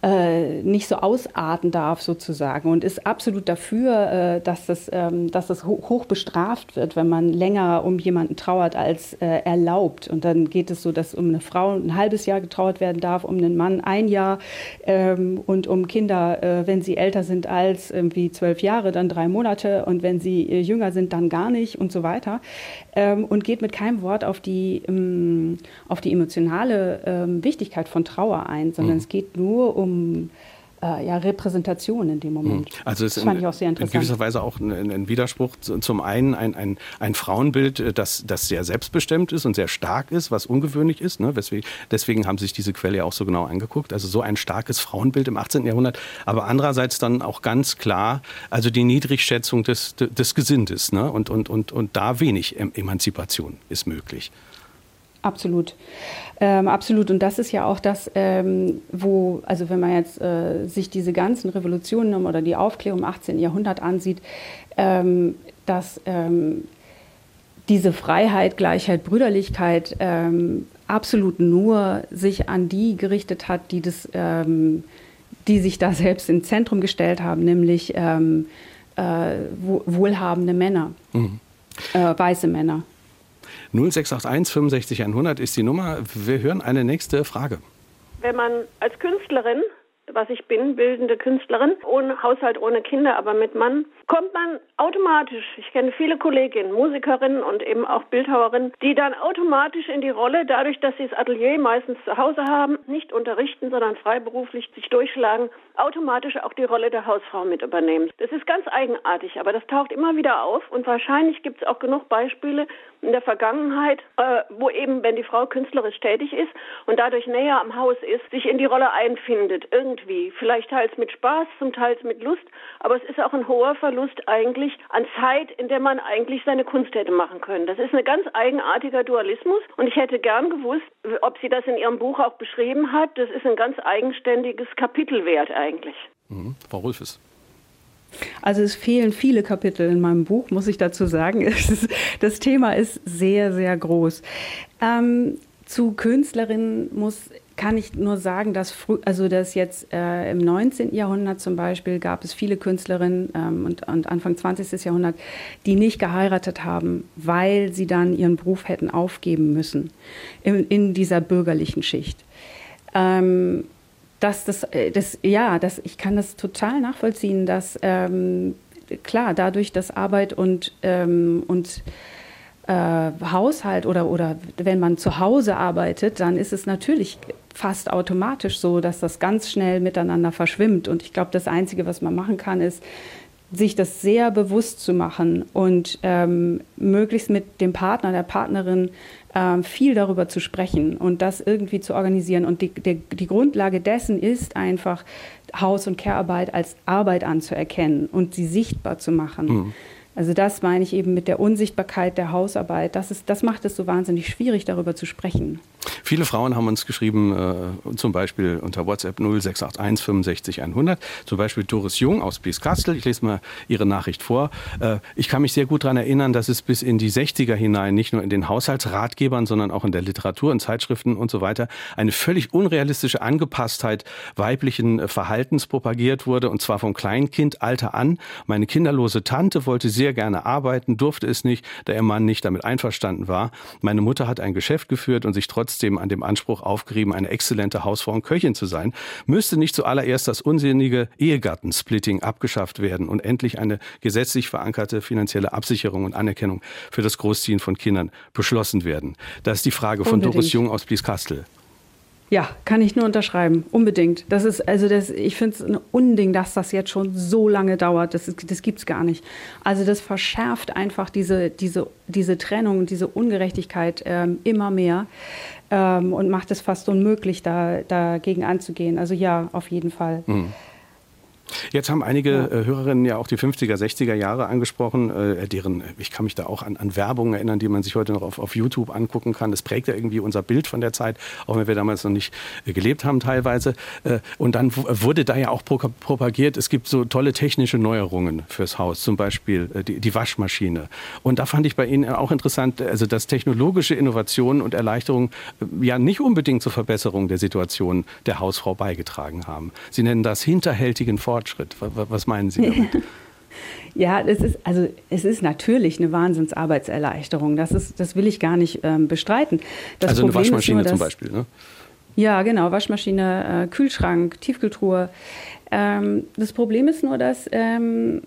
äh, nicht so ausarten darf sozusagen und ist absolut dafür, äh, dass, das, ähm, dass das hoch bestraft wird, wenn man länger um jemanden trauert als äh, erlaubt. Und dann geht es so, dass um eine Frau ein halbes Jahr getrauert werden darf, um einen Mann ein Jahr ähm, und um Kinder, äh, wenn sie älter sind als irgendwie zwölf Jahre, dann drei Monate und wenn sie äh, jünger sind, dann gar nicht und so weiter. Ähm, und geht mit keinem Wort auf die, ähm, auf die emotionale ähm, Wichtigkeit von Trauer ein, sondern mhm. es geht nur um um äh, ja, Repräsentation in dem Moment. Hm. Also es das fand in, ich auch sehr interessant. In gewisser Weise auch ein, ein Widerspruch zum einen ein, ein, ein Frauenbild, äh, das, das sehr selbstbestimmt ist und sehr stark ist, was ungewöhnlich ist. Ne? Deswegen, deswegen haben sich diese Quelle ja auch so genau angeguckt. Also so ein starkes Frauenbild im 18. Jahrhundert, aber andererseits dann auch ganz klar, also die Niedrigschätzung des, des Gesindes ne? und, und, und, und da wenig Emanzipation ist möglich. Absolut. Ähm, absolut. Und das ist ja auch das, ähm, wo, also wenn man jetzt äh, sich diese ganzen Revolutionen oder die Aufklärung im 18. Jahrhundert ansieht, ähm, dass ähm, diese Freiheit, Gleichheit, Brüderlichkeit ähm, absolut nur sich an die gerichtet hat, die, das, ähm, die sich da selbst ins Zentrum gestellt haben, nämlich äh, wohlhabende Männer, mhm. äh, weiße Männer. 0681 65 100 ist die Nummer. Wir hören eine nächste Frage. Wenn man als Künstlerin was ich bin, bildende Künstlerin, ohne Haushalt, ohne Kinder, aber mit Mann, kommt man automatisch, ich kenne viele Kolleginnen, Musikerinnen und eben auch Bildhauerinnen, die dann automatisch in die Rolle, dadurch, dass sie das Atelier meistens zu Hause haben, nicht unterrichten, sondern freiberuflich sich durchschlagen, automatisch auch die Rolle der Hausfrau mit übernehmen. Das ist ganz eigenartig, aber das taucht immer wieder auf und wahrscheinlich gibt es auch genug Beispiele in der Vergangenheit, äh, wo eben, wenn die Frau künstlerisch tätig ist und dadurch näher am Haus ist, sich in die Rolle einfindet, irgendwie. Vielleicht teils mit Spaß, zum Teil mit Lust, aber es ist auch ein hoher Verlust eigentlich an Zeit, in der man eigentlich seine Kunst hätte machen können. Das ist ein ganz eigenartiger Dualismus und ich hätte gern gewusst, ob sie das in ihrem Buch auch beschrieben hat. Das ist ein ganz eigenständiges Kapitel wert eigentlich. Mhm. Frau Rulfes. Also es fehlen viele Kapitel in meinem Buch, muss ich dazu sagen. (laughs) Das Thema ist sehr, sehr groß. Ähm, zu Künstlerinnen muss kann ich nur sagen, dass, früh, also dass jetzt äh, im 19. Jahrhundert zum Beispiel gab es viele Künstlerinnen ähm, und, und, Anfang 20. Jahrhundert, die nicht geheiratet haben, weil sie dann ihren Beruf hätten aufgeben müssen in, in dieser bürgerlichen Schicht. Ähm, dass das, äh, das, ja, das, ich kann das total nachvollziehen, dass ähm, klar, dadurch, dass Arbeit und, ähm, und äh, Haushalt oder, oder wenn man zu Hause arbeitet, dann ist es natürlich fast automatisch so, dass das ganz schnell miteinander verschwimmt. Und ich glaube, das Einzige, was man machen kann, ist, sich das sehr bewusst zu machen und ähm, möglichst mit dem Partner, der Partnerin ähm, viel darüber zu sprechen und das irgendwie zu organisieren. Und die, die, die Grundlage dessen ist einfach, Haus- und Care-Arbeit als Arbeit anzuerkennen und sie sichtbar zu machen. Mhm. Also das meine ich eben mit der Unsichtbarkeit der Hausarbeit. Das, ist, das macht es so wahnsinnig schwierig, darüber zu sprechen. Viele Frauen haben uns geschrieben, äh, zum Beispiel unter WhatsApp 0681 65 100. Zum Beispiel Doris Jung aus Blieskastel. Ich lese mal ihre Nachricht vor. Äh, ich kann mich sehr gut daran erinnern, dass es bis in die 60er hinein nicht nur in den Haushaltsratgebern, sondern auch in der Literatur und Zeitschriften und so weiter eine völlig unrealistische Angepasstheit weiblichen Verhaltens propagiert wurde. Und zwar vom Kleinkindalter an. Meine kinderlose Tante wollte sehr sehr gerne arbeiten, durfte es nicht, da ihr Mann nicht damit einverstanden war. Meine Mutter hat ein Geschäft geführt und sich trotzdem an dem Anspruch aufgerieben, eine exzellente Hausfrau und Köchin zu sein. Müsste nicht zuallererst das unsinnige Ehegattensplitting abgeschafft werden und endlich eine gesetzlich verankerte finanzielle Absicherung und Anerkennung für das Großziehen von Kindern beschlossen werden? Das ist die Frage von Unbedingt. Doris Jung aus Blieskastel. Ja, kann ich nur unterschreiben. Unbedingt. Das ist, also das, ich finde es ein Unding, dass das jetzt schon so lange dauert. Das, das gibt es gar nicht. Also das verschärft einfach diese, diese, diese Trennung und diese Ungerechtigkeit ähm, immer mehr ähm, und macht es fast unmöglich, da, dagegen anzugehen. Also ja, auf jeden Fall. Mhm. Jetzt haben einige ja. Äh, Hörerinnen ja auch die 50er, 60er Jahre angesprochen, äh, deren, ich kann mich da auch an, an Werbung erinnern, die man sich heute noch auf, auf YouTube angucken kann. Das prägt ja irgendwie unser Bild von der Zeit, auch wenn wir damals noch nicht äh, gelebt haben teilweise. Und dann wurde da ja auch pro propagiert, es gibt so tolle technische Neuerungen fürs Haus, zum Beispiel die, die Waschmaschine. Und da fand ich bei Ihnen auch interessant, also dass technologische Innovationen und Erleichterungen ja nicht unbedingt zur Verbesserung der Situation der Hausfrau beigetragen haben. Sie nennen das hinterhältigen Fortschritt. Fortschritt. Was meinen Sie damit? (laughs) Ja, es ist, also, es ist natürlich eine Wahnsinnsarbeitserleichterung. Das, ist, das will ich gar nicht ähm, bestreiten. Das also Problem eine Waschmaschine nur, dass, zum Beispiel, ne? Ja, genau. Waschmaschine, äh, Kühlschrank, Tiefkühltruhe. Ähm, das Problem ist nur, dass, ähm,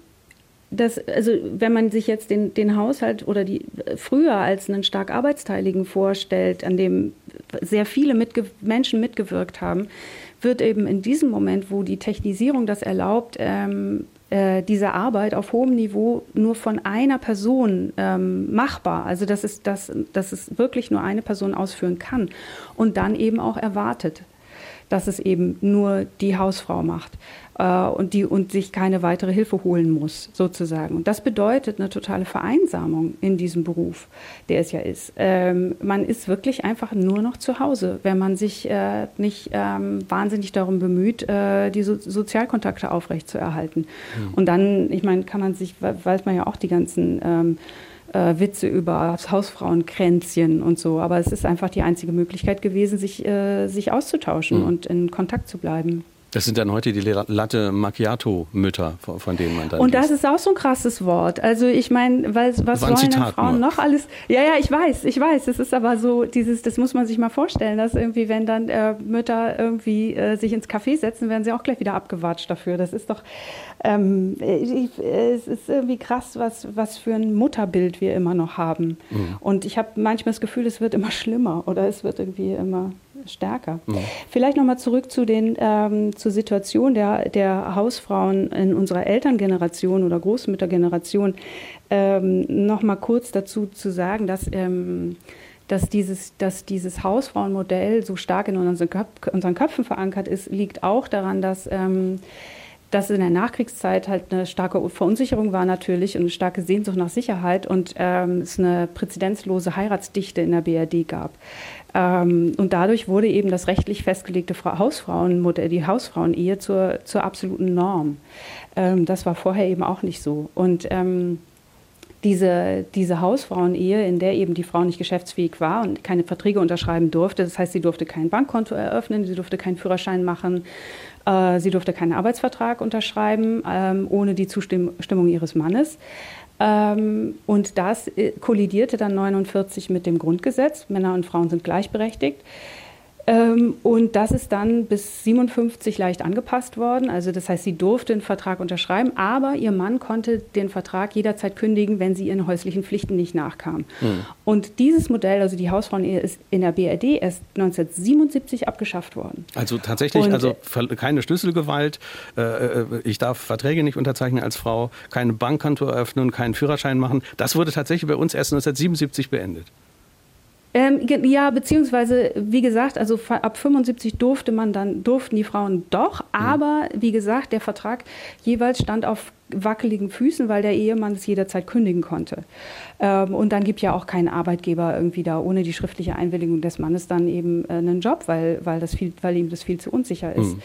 dass, also wenn man sich jetzt den, den Haushalt oder die früher als einen stark arbeitsteiligen vorstellt, an dem sehr viele mitge Menschen mitgewirkt haben, wird eben in diesem Moment, wo die Technisierung das erlaubt, ähm, äh, diese Arbeit auf hohem Niveau nur von einer Person ähm, machbar. Also dass es, dass, dass es wirklich nur eine Person ausführen kann und dann eben auch erwartet, dass es eben nur die Hausfrau macht äh, und, die, und sich keine weitere Hilfe holen muss, sozusagen. Und das bedeutet eine totale Vereinsamung in diesem Beruf, der es ja ist. Ähm, man ist wirklich einfach nur noch zu Hause, wenn man sich äh, nicht ähm, wahnsinnig darum bemüht, äh, die so Sozialkontakte aufrechtzuerhalten. Mhm. Und dann, ich meine, kann man sich, weiß man ja auch die ganzen ähm, äh, Witze über Hausfrauenkränzchen und so. Aber es ist einfach die einzige Möglichkeit gewesen, sich, äh, sich auszutauschen mhm. und in Kontakt zu bleiben. Das sind dann heute die Latte Macchiato-Mütter, von denen man dann. Und das ist auch so ein krasses Wort. Also ich meine, was, was wollen Zitat Frauen nur. noch alles? Ja, ja, ich weiß, ich weiß. Es ist aber so, dieses, das muss man sich mal vorstellen, dass irgendwie, wenn dann äh, Mütter irgendwie äh, sich ins Café setzen, werden sie auch gleich wieder abgewatscht dafür. Das ist doch, ähm, ich, es ist irgendwie krass, was, was für ein Mutterbild wir immer noch haben. Mhm. Und ich habe manchmal das Gefühl, es wird immer schlimmer oder es wird irgendwie immer stärker. Mhm. Vielleicht nochmal zurück zu den, ähm, zur Situation der, der Hausfrauen in unserer Elterngeneration oder Großmüttergeneration. Ähm, nochmal kurz dazu zu sagen, dass, ähm, dass, dieses, dass dieses Hausfrauenmodell so stark in unseren, Köp unseren Köpfen verankert ist, liegt auch daran, dass ähm, dass in der Nachkriegszeit halt eine starke Verunsicherung war natürlich und eine starke Sehnsucht nach Sicherheit und ähm, es eine präzedenzlose Heiratsdichte in der BRD gab. Ähm, und dadurch wurde eben das rechtlich festgelegte Hausfrauenmodell, die Hausfrauenehe zur, zur absoluten Norm. Ähm, das war vorher eben auch nicht so. Und ähm, diese, diese Hausfrauenehe, in der eben die Frau nicht geschäftsfähig war und keine Verträge unterschreiben durfte, das heißt, sie durfte kein Bankkonto eröffnen, sie durfte keinen Führerschein machen, äh, sie durfte keinen Arbeitsvertrag unterschreiben, ähm, ohne die Zustimmung ihres Mannes. Ähm, und das äh, kollidierte dann 49 mit dem Grundgesetz. Männer und Frauen sind gleichberechtigt. Ähm, und das ist dann bis 57 leicht angepasst worden. Also das heißt, sie durfte den Vertrag unterschreiben, aber ihr Mann konnte den Vertrag jederzeit kündigen, wenn sie ihren häuslichen Pflichten nicht nachkam. Mhm. Und dieses Modell, also die Hausfrauenehe, ist in der BRD erst 1977 abgeschafft worden. Also tatsächlich, und, also keine Schlüsselgewalt, äh, äh, ich darf Verträge nicht unterzeichnen als Frau, keine Bankkonto eröffnen, keinen Führerschein machen. Das wurde tatsächlich bei uns erst 1977 beendet. Ähm, ja, beziehungsweise, wie gesagt, also ab 75 durfte man dann, durften die Frauen doch, aber wie gesagt, der Vertrag jeweils stand auf wackeligen Füßen, weil der Ehemann es jederzeit kündigen konnte. Ähm, und dann gibt ja auch kein Arbeitgeber irgendwie da ohne die schriftliche Einwilligung des Mannes dann eben äh, einen Job, weil, weil, das viel, weil ihm das viel zu unsicher ist. Mhm.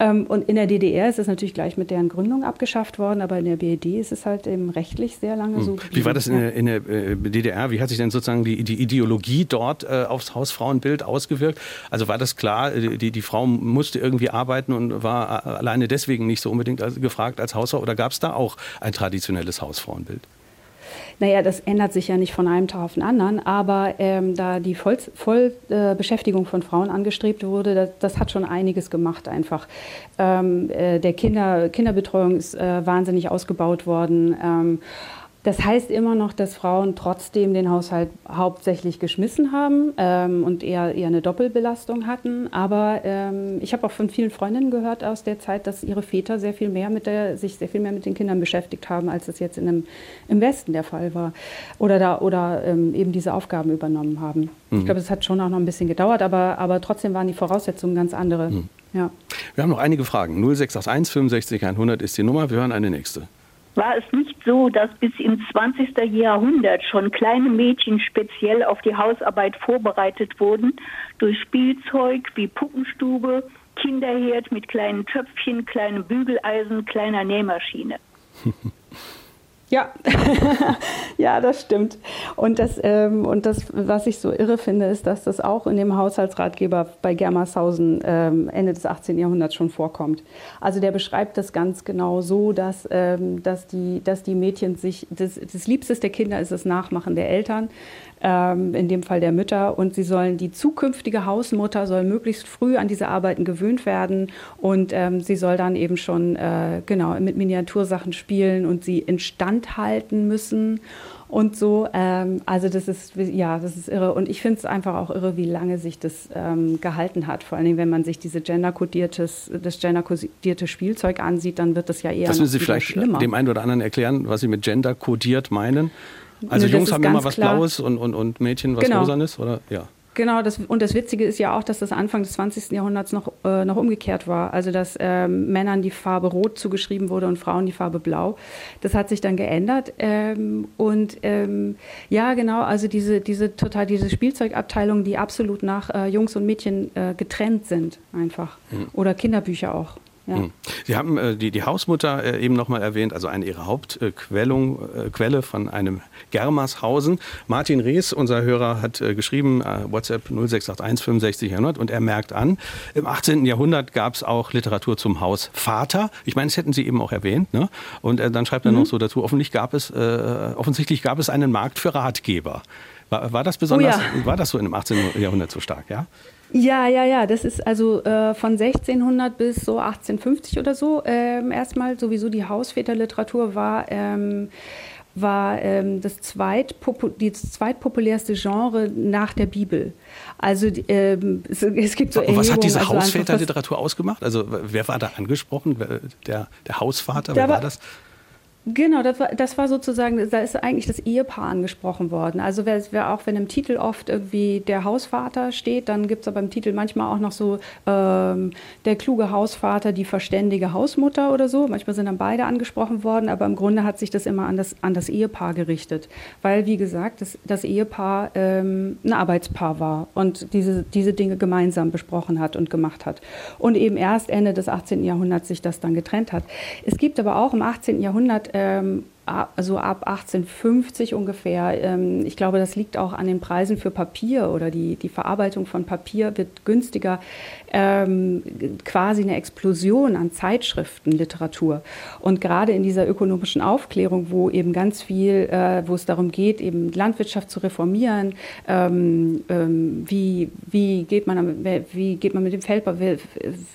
Ähm, und in der DDR ist es natürlich gleich mit deren Gründung abgeschafft worden, aber in der BRD ist es halt eben rechtlich sehr lange mhm. so. Wie war das in der, in der äh, DDR? Wie hat sich denn sozusagen die, die Ideologie dort äh, aufs Hausfrauenbild ausgewirkt? Also war das klar, äh, die, die Frau musste irgendwie arbeiten und war alleine deswegen nicht so unbedingt gefragt als Hausfrau oder gab es da auch ein traditionelles Hausfrauenbild? Naja, das ändert sich ja nicht von einem Tag auf den anderen, aber ähm, da die Vollbeschäftigung Voll, äh, von Frauen angestrebt wurde, das, das, hat schon einiges gemacht einfach. Ähm, äh, der Kinder, Kinderbetreuung ist äh, wahnsinnig ausgebaut worden. Ähm, das heißt immer noch, dass Frauen trotzdem den Haushalt hauptsächlich geschmissen haben ähm, und eher, eher eine Doppelbelastung hatten. Aber ähm, ich habe auch von vielen Freundinnen gehört aus der Zeit, dass ihre Väter sehr viel mehr mit der, sich sehr viel mehr mit den Kindern beschäftigt haben, als es jetzt in dem, im Westen der Fall war. Oder, da, oder ähm, eben diese Aufgaben übernommen haben. Mhm. Ich glaube, es hat schon auch noch ein bisschen gedauert, aber, aber trotzdem waren die Voraussetzungen ganz andere. Mhm. Ja. Wir haben noch einige Fragen. 0681 65 100 ist die Nummer. Wir hören eine nächste. War es nicht so, dass bis ins 20. Jahrhundert schon kleine Mädchen speziell auf die Hausarbeit vorbereitet wurden, durch Spielzeug wie Puppenstube, Kinderherd mit kleinen Töpfchen, kleinem Bügeleisen, kleiner Nähmaschine? (laughs) Ja, (laughs) ja, das stimmt. Und das, ähm, und das, was ich so irre finde, ist, dass das auch in dem Haushaltsratgeber bei Germershausen ähm, Ende des 18. Jahrhunderts schon vorkommt. Also der beschreibt das ganz genau so, dass, ähm, dass, die, dass die Mädchen sich, das, das Liebste der Kinder ist das Nachmachen der Eltern ähm, in dem Fall der Mütter. Und sie sollen, die zukünftige Hausmutter soll möglichst früh an diese Arbeiten gewöhnt werden und ähm, sie soll dann eben schon äh, genau mit Miniatursachen spielen und sie instand halten müssen und so. Ähm, also das ist ja, das ist irre. Und ich finde es einfach auch irre, wie lange sich das ähm, gehalten hat. Vor allen Dingen, wenn man sich diese genderkodiertes, das genderkodierte Spielzeug ansieht, dann wird das ja eher das noch Sie vielleicht schlimmer. dem einen oder anderen erklären, was Sie mit genderkodiert meinen? Also Ne, Jungs haben immer was klar. Blaues und, und, und Mädchen was Genau. Rosanes, oder? Ja. Genau, das, und das Witzige ist ja auch, dass das Anfang des 20. Jahrhunderts noch, äh, noch umgekehrt war. Also, dass ähm, Männern die Farbe Rot zugeschrieben wurde und Frauen die Farbe Blau. Das hat sich dann geändert. Ähm, und ähm, ja, genau, also diese, diese total, diese Spielzeugabteilungen, die absolut nach äh, Jungs und Mädchen äh, getrennt sind, einfach. Oder Kinderbücher auch. Ja. Hm. Sie haben äh, die, die Hausmutter äh, eben nochmal erwähnt, also eine ihrer Hauptquellung, äh, Quelle von einem Germershausen. Martin Rees, unser Hörer, hat äh, geschrieben, äh, WhatsApp 0681 65 100 und er merkt an, im 18. Jahrhundert gab es auch Literatur zum Haus Vater. Ich meine, das hätten Sie eben auch erwähnt. Ne? Und äh, dann schreibt er noch so dazu, offensichtlich gab, es, äh, offensichtlich gab es einen Markt für Ratgeber. War, war das besonders, ja. war das so im 18. Jahrhundert so stark, ja? Ja, ja, ja, das ist also äh, von 1600 bis so 1850 oder so ähm, erstmal sowieso die Hausväterliteratur war. Ähm, war ähm, das, zweitpopu das zweitpopulärste Genre nach der Bibel. Also ähm, es, es gibt so Und was hat diese also Hausväterliteratur ausgemacht? Also wer war da angesprochen? Der, der Hausvater, Da wer war war- das? Genau, das war, das war sozusagen, da ist eigentlich das Ehepaar angesprochen worden. Also wer, wer auch wenn im Titel oft irgendwie der Hausvater steht, dann gibt es aber im Titel manchmal auch noch so ähm, der kluge Hausvater, die verständige Hausmutter oder so. Manchmal sind dann beide angesprochen worden, aber im Grunde hat sich das immer an das, an das Ehepaar gerichtet. Weil, wie gesagt, das, das Ehepaar ähm, ein Arbeitspaar war und diese, diese Dinge gemeinsam besprochen hat und gemacht hat. Und eben erst Ende des 18. Jahrhunderts sich das dann getrennt hat. Es gibt aber auch im 18. Jahrhundert ähm, also ab 1850 ungefähr. Ähm, ich glaube, das liegt auch an den Preisen für Papier oder die, die Verarbeitung von Papier wird günstiger. Ähm, quasi eine Explosion an Zeitschriftenliteratur. Und gerade in dieser ökonomischen Aufklärung, wo eben ganz viel, äh, wo es darum geht, eben Landwirtschaft zu reformieren, ähm, ähm, wie, wie, geht man, wie geht man mit dem Feldbau, wel-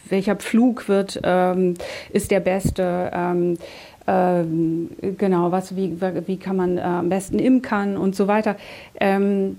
welcher Pflug wird, ähm, ist der beste, ähm, genau, was, wie, wie kann man äh, am besten imkern und so weiter. Ähm,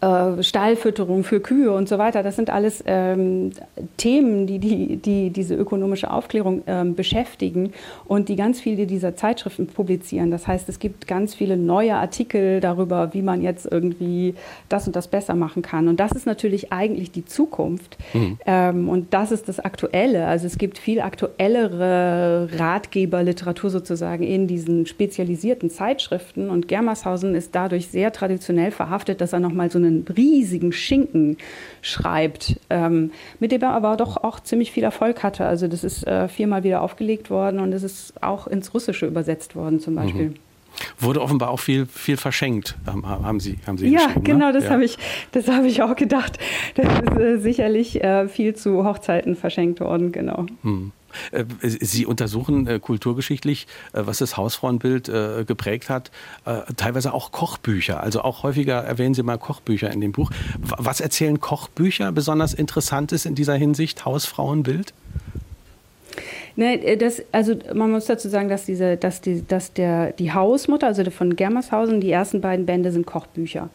äh, Stallfütterung für Kühe und so weiter. Das sind alles ähm, Themen, die, die, die diese ökonomische Aufklärung ähm, beschäftigen und die ganz viele dieser Zeitschriften publizieren. Das heißt, es gibt ganz viele neue Artikel darüber, wie man jetzt irgendwie das und das besser machen kann. Und das ist natürlich eigentlich die Zukunft. Ähm, und das ist das Aktuelle. Also es gibt viel aktuellere Ratgeberliteratur sozusagen in diesen spezialisierten Zeitschriften. Und Germershausen ist dadurch sehr traditionell verhaftet, dass er nochmal so einen riesigen Schinken schreibt, ähm, mit dem er aber doch auch ziemlich viel Erfolg hatte. Also das ist äh, viermal wieder aufgelegt worden und es ist auch ins Russische übersetzt worden zum Beispiel. Wurde offenbar auch viel, viel verschenkt, haben, haben Sie, haben Sie Ja, geschrieben. genau, ne? das Ja. habe ich, das habe ich auch gedacht. Das ist äh, sicherlich äh, viel zu Hochzeiten verschenkt worden, genau. Äh, Sie untersuchen äh, kulturgeschichtlich, äh, was das Hausfrauenbild äh, geprägt hat, äh, teilweise auch Kochbücher. Also auch häufiger erwähnen Sie mal Kochbücher in dem Buch. Was erzählen Kochbücher besonders Interessantes in dieser Hinsicht, Hausfrauenbild? Ne, äh, das, also man muss dazu sagen, dass, diese, dass, die, dass der, die Hausmutter, also von Germershausen, die ersten beiden Bände sind Kochbücher.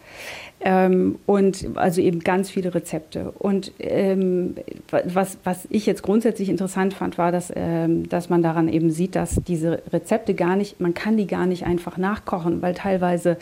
Ähm, und also eben ganz viele Rezepte. Und ähm, was, was ich jetzt grundsätzlich interessant fand, war, dass, ähm, dass man daran eben sieht, dass diese Rezepte gar nicht, man kann die gar nicht einfach nachkochen, weil teilweise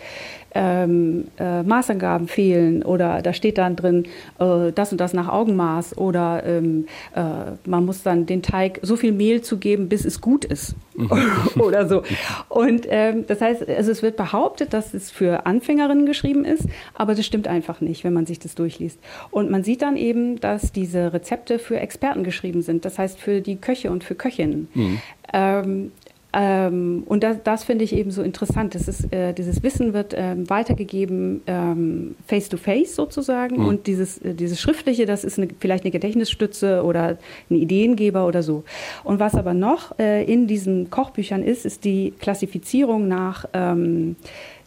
ähm, äh, Maßangaben fehlen oder da steht dann drin äh, das und das nach Augenmaß oder ähm, äh, man muss dann den Teig so viel Mehl zugeben, bis es gut ist mhm. (laughs) oder so. Und ähm, das heißt, also es wird behauptet, dass es für Anfängerinnen geschrieben ist, aber das stimmt einfach nicht, wenn man sich das durchliest. Und man sieht dann eben, dass diese Rezepte für Experten geschrieben sind, das heißt für die Köche und für Köchinnen. Mhm. Ähm, ähm, und das, das finde ich eben so interessant. Das ist, äh, dieses Wissen wird ähm, weitergegeben ähm, face to face sozusagen. Mhm. Und dieses, äh, dieses Schriftliche, das ist eine, vielleicht eine Gedächtnisstütze oder ein Ideengeber oder so. Und was aber noch äh, in diesen Kochbüchern ist, ist die Klassifizierung nach ähm,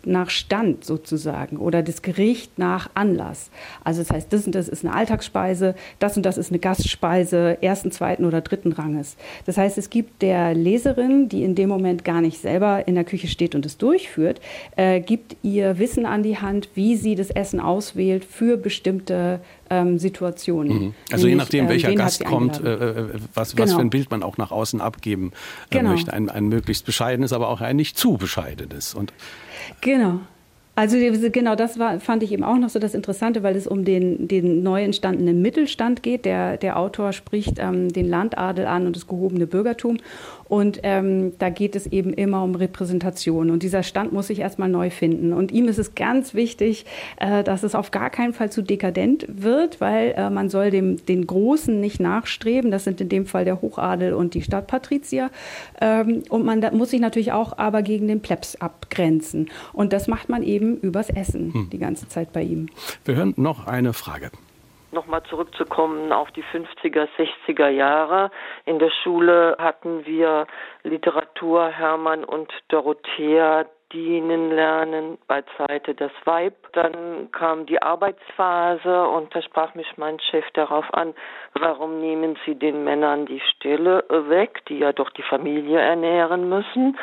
nach Stand sozusagen oder das Gericht nach Anlass. Also das heißt, das und das ist eine Alltagsspeise, das und das ist eine Gastspeise ersten, zweiten oder dritten Ranges. Das heißt, es gibt der Leserin, die in dem Moment gar nicht selber in der Küche steht und es durchführt, äh, gibt ihr Wissen an die Hand, wie sie das Essen auswählt für bestimmte ähm, Situationen. Mhm. Also Nämlich, je nachdem, ähm, welcher ähm, Gast kommt, äh, äh, was, genau. was für ein Bild man auch nach außen abgeben äh, genau. möchte. Ein, ein möglichst bescheidenes, aber auch ein nicht zu bescheidenes. Und Genau. Also genau, das war, fand ich eben auch noch so das Interessante, weil es um den, den neu entstandenen Mittelstand geht. Der, der Autor spricht ähm, den Landadel an und das gehobene Bürgertum. Und ähm, da geht es eben immer um Repräsentation. Und dieser Stand muss sich erstmal neu finden. Und ihm ist es ganz wichtig, äh, dass es auf gar keinen Fall zu dekadent wird, weil äh, man soll dem, den Großen nicht nachstreben. Das sind in dem Fall der Hochadel und die Stadtpatrizier. Ähm, und man muss sich natürlich auch aber gegen den Plebs abgrenzen. Und das macht man eben übers Essen hm. die ganze Zeit bei ihm. Wir hören noch eine Frage nochmal zurückzukommen auf die 50er, 60er Jahre. In der Schule hatten wir Literatur Hermann und Dorothea dienen lernen bei Zeite das Weib. Dann kam die Arbeitsphase und da sprach mich mein Chef darauf an, warum nehmen Sie den Männern die Stille weg, die ja doch die Familie ernähren müssen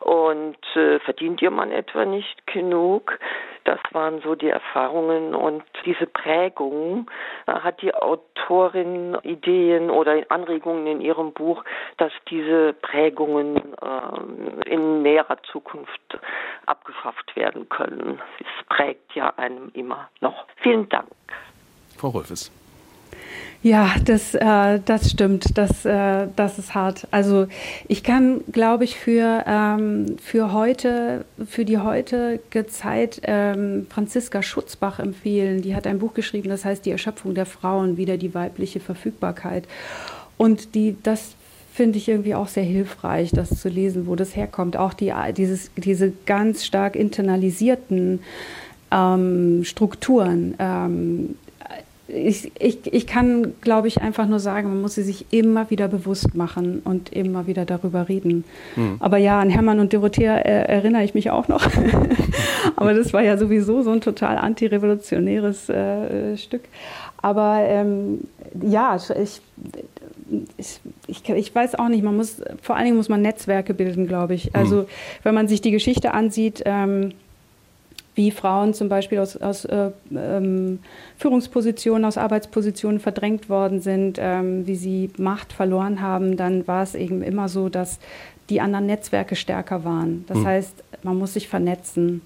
und äh, verdient Ihr Mann etwa nicht genug? Das waren so die Erfahrungen und diese Prägung äh, hat die Autorin Ideen oder Anregungen in ihrem Buch, dass diese Prägungen äh, in näherer Zukunft abgeschafft werden können. Es prägt ja einem immer noch. Vielen Dank. Frau Rolfes. Ja, das, äh, das stimmt. Das, äh, das ist hart. Also ich kann, glaube ich, für, ähm, für heute, für die heutige Zeit ähm, Franziska Schutzbach empfehlen. Die hat ein Buch geschrieben, das heißt Die Erschöpfung der Frauen, wieder die weibliche Verfügbarkeit. Und die, das finde ich irgendwie auch sehr hilfreich, das zu lesen, wo das herkommt. Auch die, dieses, diese ganz stark internalisierten ähm, Strukturen. Ähm, ich, ich, ich kann, glaube ich, einfach nur sagen, man muss sie sich immer wieder bewusst machen und immer wieder darüber reden. Mhm. Aber ja, an Hermann und Dorothea äh, erinnere ich mich auch noch. (laughs) Aber das war ja sowieso so ein total antirevolutionäres äh, Stück. Aber ähm, ja, ich, ich, ich, ich, weiß auch nicht, man muss, vor allen Dingen muss man Netzwerke bilden, glaube ich. Also, mhm. wenn man sich die Geschichte ansieht, ähm, wie Frauen zum Beispiel aus, aus äh, ähm, Führungspositionen, aus Arbeitspositionen verdrängt worden sind, ähm, wie sie Macht verloren haben, dann war es eben immer so, dass die anderen Netzwerke stärker waren. Das mhm. heißt, man muss sich vernetzen.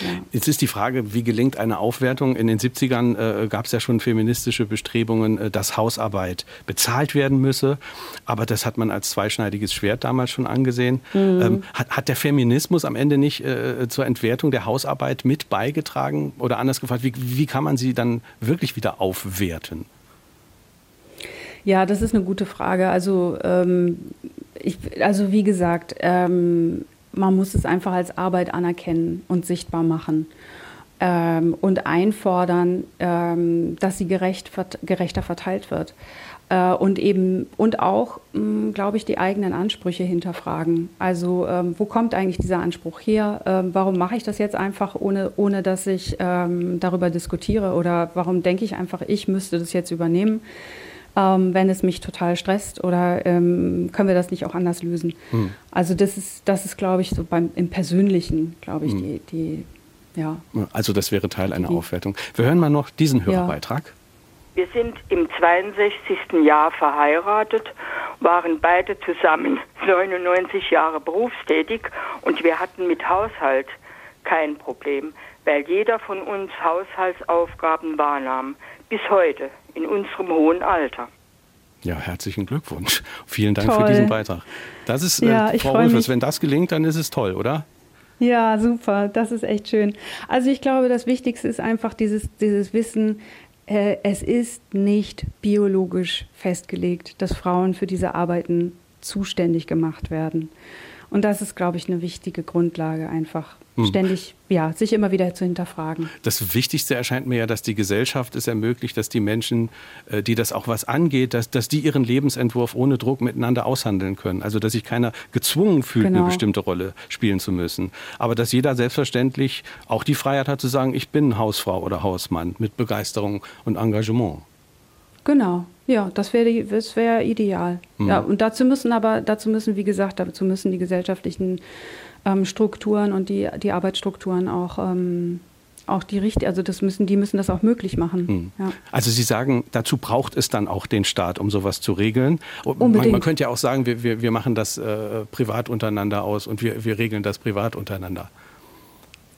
Ja. Jetzt ist die Frage, wie gelingt eine Aufwertung? In den 70ern äh, gab es ja schon feministische Bestrebungen, äh, dass Hausarbeit bezahlt werden müsse. Aber das hat man als zweischneidiges Schwert damals schon angesehen. Mhm. Ähm, hat, hat, der Feminismus am Ende nicht äh, zur Entwertung der Hausarbeit mit beigetragen? Oder anders gefragt, wie, wie kann man sie dann wirklich wieder aufwerten? Ja, das ist eine gute Frage. Also, ähm, ich, also wie gesagt, ähm, man muss es einfach als Arbeit anerkennen und sichtbar machen ähm, und einfordern, ähm, dass sie gerecht, gerechter verteilt wird. Äh, und eben und auch, hm, glaube ich, die eigenen Ansprüche hinterfragen. Also ähm, wo kommt eigentlich dieser Anspruch her? Ähm, warum mache ich das jetzt einfach, ohne, ohne dass ich ähm, darüber diskutiere? Oder warum denke ich einfach, ich müsste das jetzt übernehmen? Ähm, wenn es mich total stresst oder ähm, können wir das nicht auch anders lösen? Hm. Also das ist, das ist, glaube ich, so beim im Persönlichen, glaube ich, hm. die, die, ja. Also das wäre Teil einer die, Aufwertung. Wir hören mal noch diesen Hörerbeitrag. Ja. Wir sind im 62. Jahr verheiratet, waren beide zusammen 99 Jahre berufstätig und wir hatten mit Haushalt kein Problem, weil jeder von uns Haushaltsaufgaben wahrnahm. Bis heute in unserem hohen Alter. Ja, herzlichen Glückwunsch. Vielen Dank toll. für diesen Beitrag. Das ist, äh, ja, äh, Frau Rufus, wenn das gelingt, dann ist es toll, oder? Ja, super. Das ist echt schön. Also ich glaube, das Wichtigste ist einfach dieses, dieses Wissen, äh, es ist nicht biologisch festgelegt, dass Frauen für diese Arbeiten zuständig gemacht werden. Und das ist, glaube ich, eine wichtige Grundlage einfach hm. ständig, ja, sich immer wieder zu hinterfragen. Das Wichtigste erscheint mir ja, dass die Gesellschaft es ermöglicht, dass die Menschen, äh, die das auch was angeht, dass, dass die ihren Lebensentwurf ohne Druck miteinander aushandeln können. Also, dass sich keiner gezwungen fühlt, genau. eine bestimmte Rolle spielen zu müssen. Aber dass jeder selbstverständlich auch die Freiheit hat zu sagen, ich bin Hausfrau oder Hausmann mit Begeisterung und Engagement. Genau, ja, das wäre das wär ideal. Mhm. Ja, und dazu müssen aber, dazu müssen, wie gesagt, dazu müssen die gesellschaftlichen ähm, Strukturen und die, die Arbeitsstrukturen auch, ähm, auch die richtig, also das müssen, die müssen das auch möglich machen. Hm. Ja. Also Sie sagen, dazu braucht es dann auch den Staat, um sowas zu regeln. Man, man, könnte ja auch sagen, wir, wir, wir machen das äh, privat untereinander aus und wir, wir regeln das privat untereinander.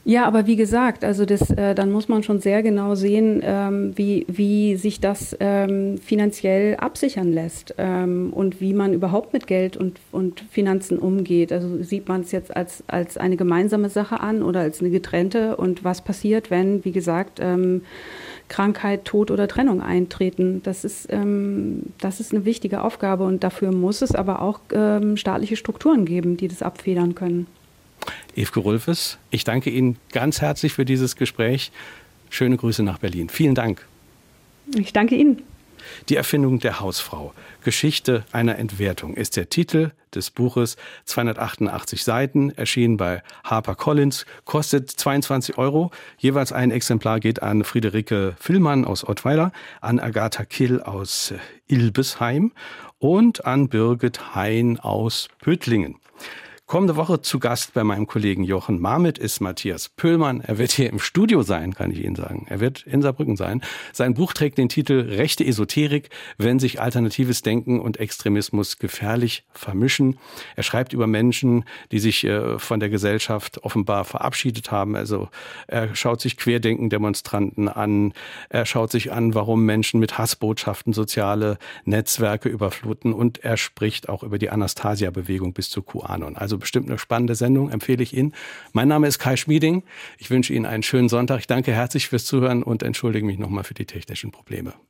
Ja, aber wie gesagt, also das, äh, dann muss man schon sehr genau sehen, ähm, wie, wie sich das ähm, finanziell absichern lässt ähm, und wie man überhaupt mit Geld und, und Finanzen umgeht. Also sieht man es jetzt als, als eine gemeinsame Sache an oder als eine getrennte und was passiert, wenn, wie gesagt, ähm, Krankheit, Tod oder Trennung eintreten. Das ist, ähm, das ist eine wichtige Aufgabe und dafür muss es aber auch ähm, staatliche Strukturen geben, die das abfedern können. Evke Rulfes, ich danke Ihnen ganz herzlich für dieses Gespräch. Schöne Grüße nach Berlin. Vielen Dank. Ich danke Ihnen. Die Erfindung der Hausfrau. Geschichte einer Entwertung ist der Titel des Buches. 288 Seiten, erschienen bei HarperCollins, kostet 22 Euro. Jeweils ein Exemplar geht an Friederike Villmann aus Ottweiler, an Agatha Kill aus Ilbesheim und an Birgit Hein aus Pötlingen. Kommende Woche zu Gast bei meinem Kollegen Jochen Marmit ist Matthias Pöhlmann. Er wird hier im Studio sein, kann ich Ihnen sagen. Er wird in Saarbrücken sein. Sein Buch trägt den Titel Rechte Esoterik, wenn sich alternatives Denken und Extremismus gefährlich vermischen. Er schreibt über Menschen, die sich äh, von der Gesellschaft offenbar verabschiedet haben. Also er schaut sich Querdenken-Demonstranten an. Er schaut sich an, warum Menschen mit Hassbotschaften soziale Netzwerke überfluten. Und er spricht auch über die Anastasia-Bewegung bis zu QAnon. Also also bestimmt eine spannende Sendung, empfehle ich Ihnen. Mein Name ist Kai Schmieding. Ich wünsche Ihnen einen schönen Sonntag. Ich danke herzlich fürs Zuhören und entschuldige mich nochmal für die technischen Probleme.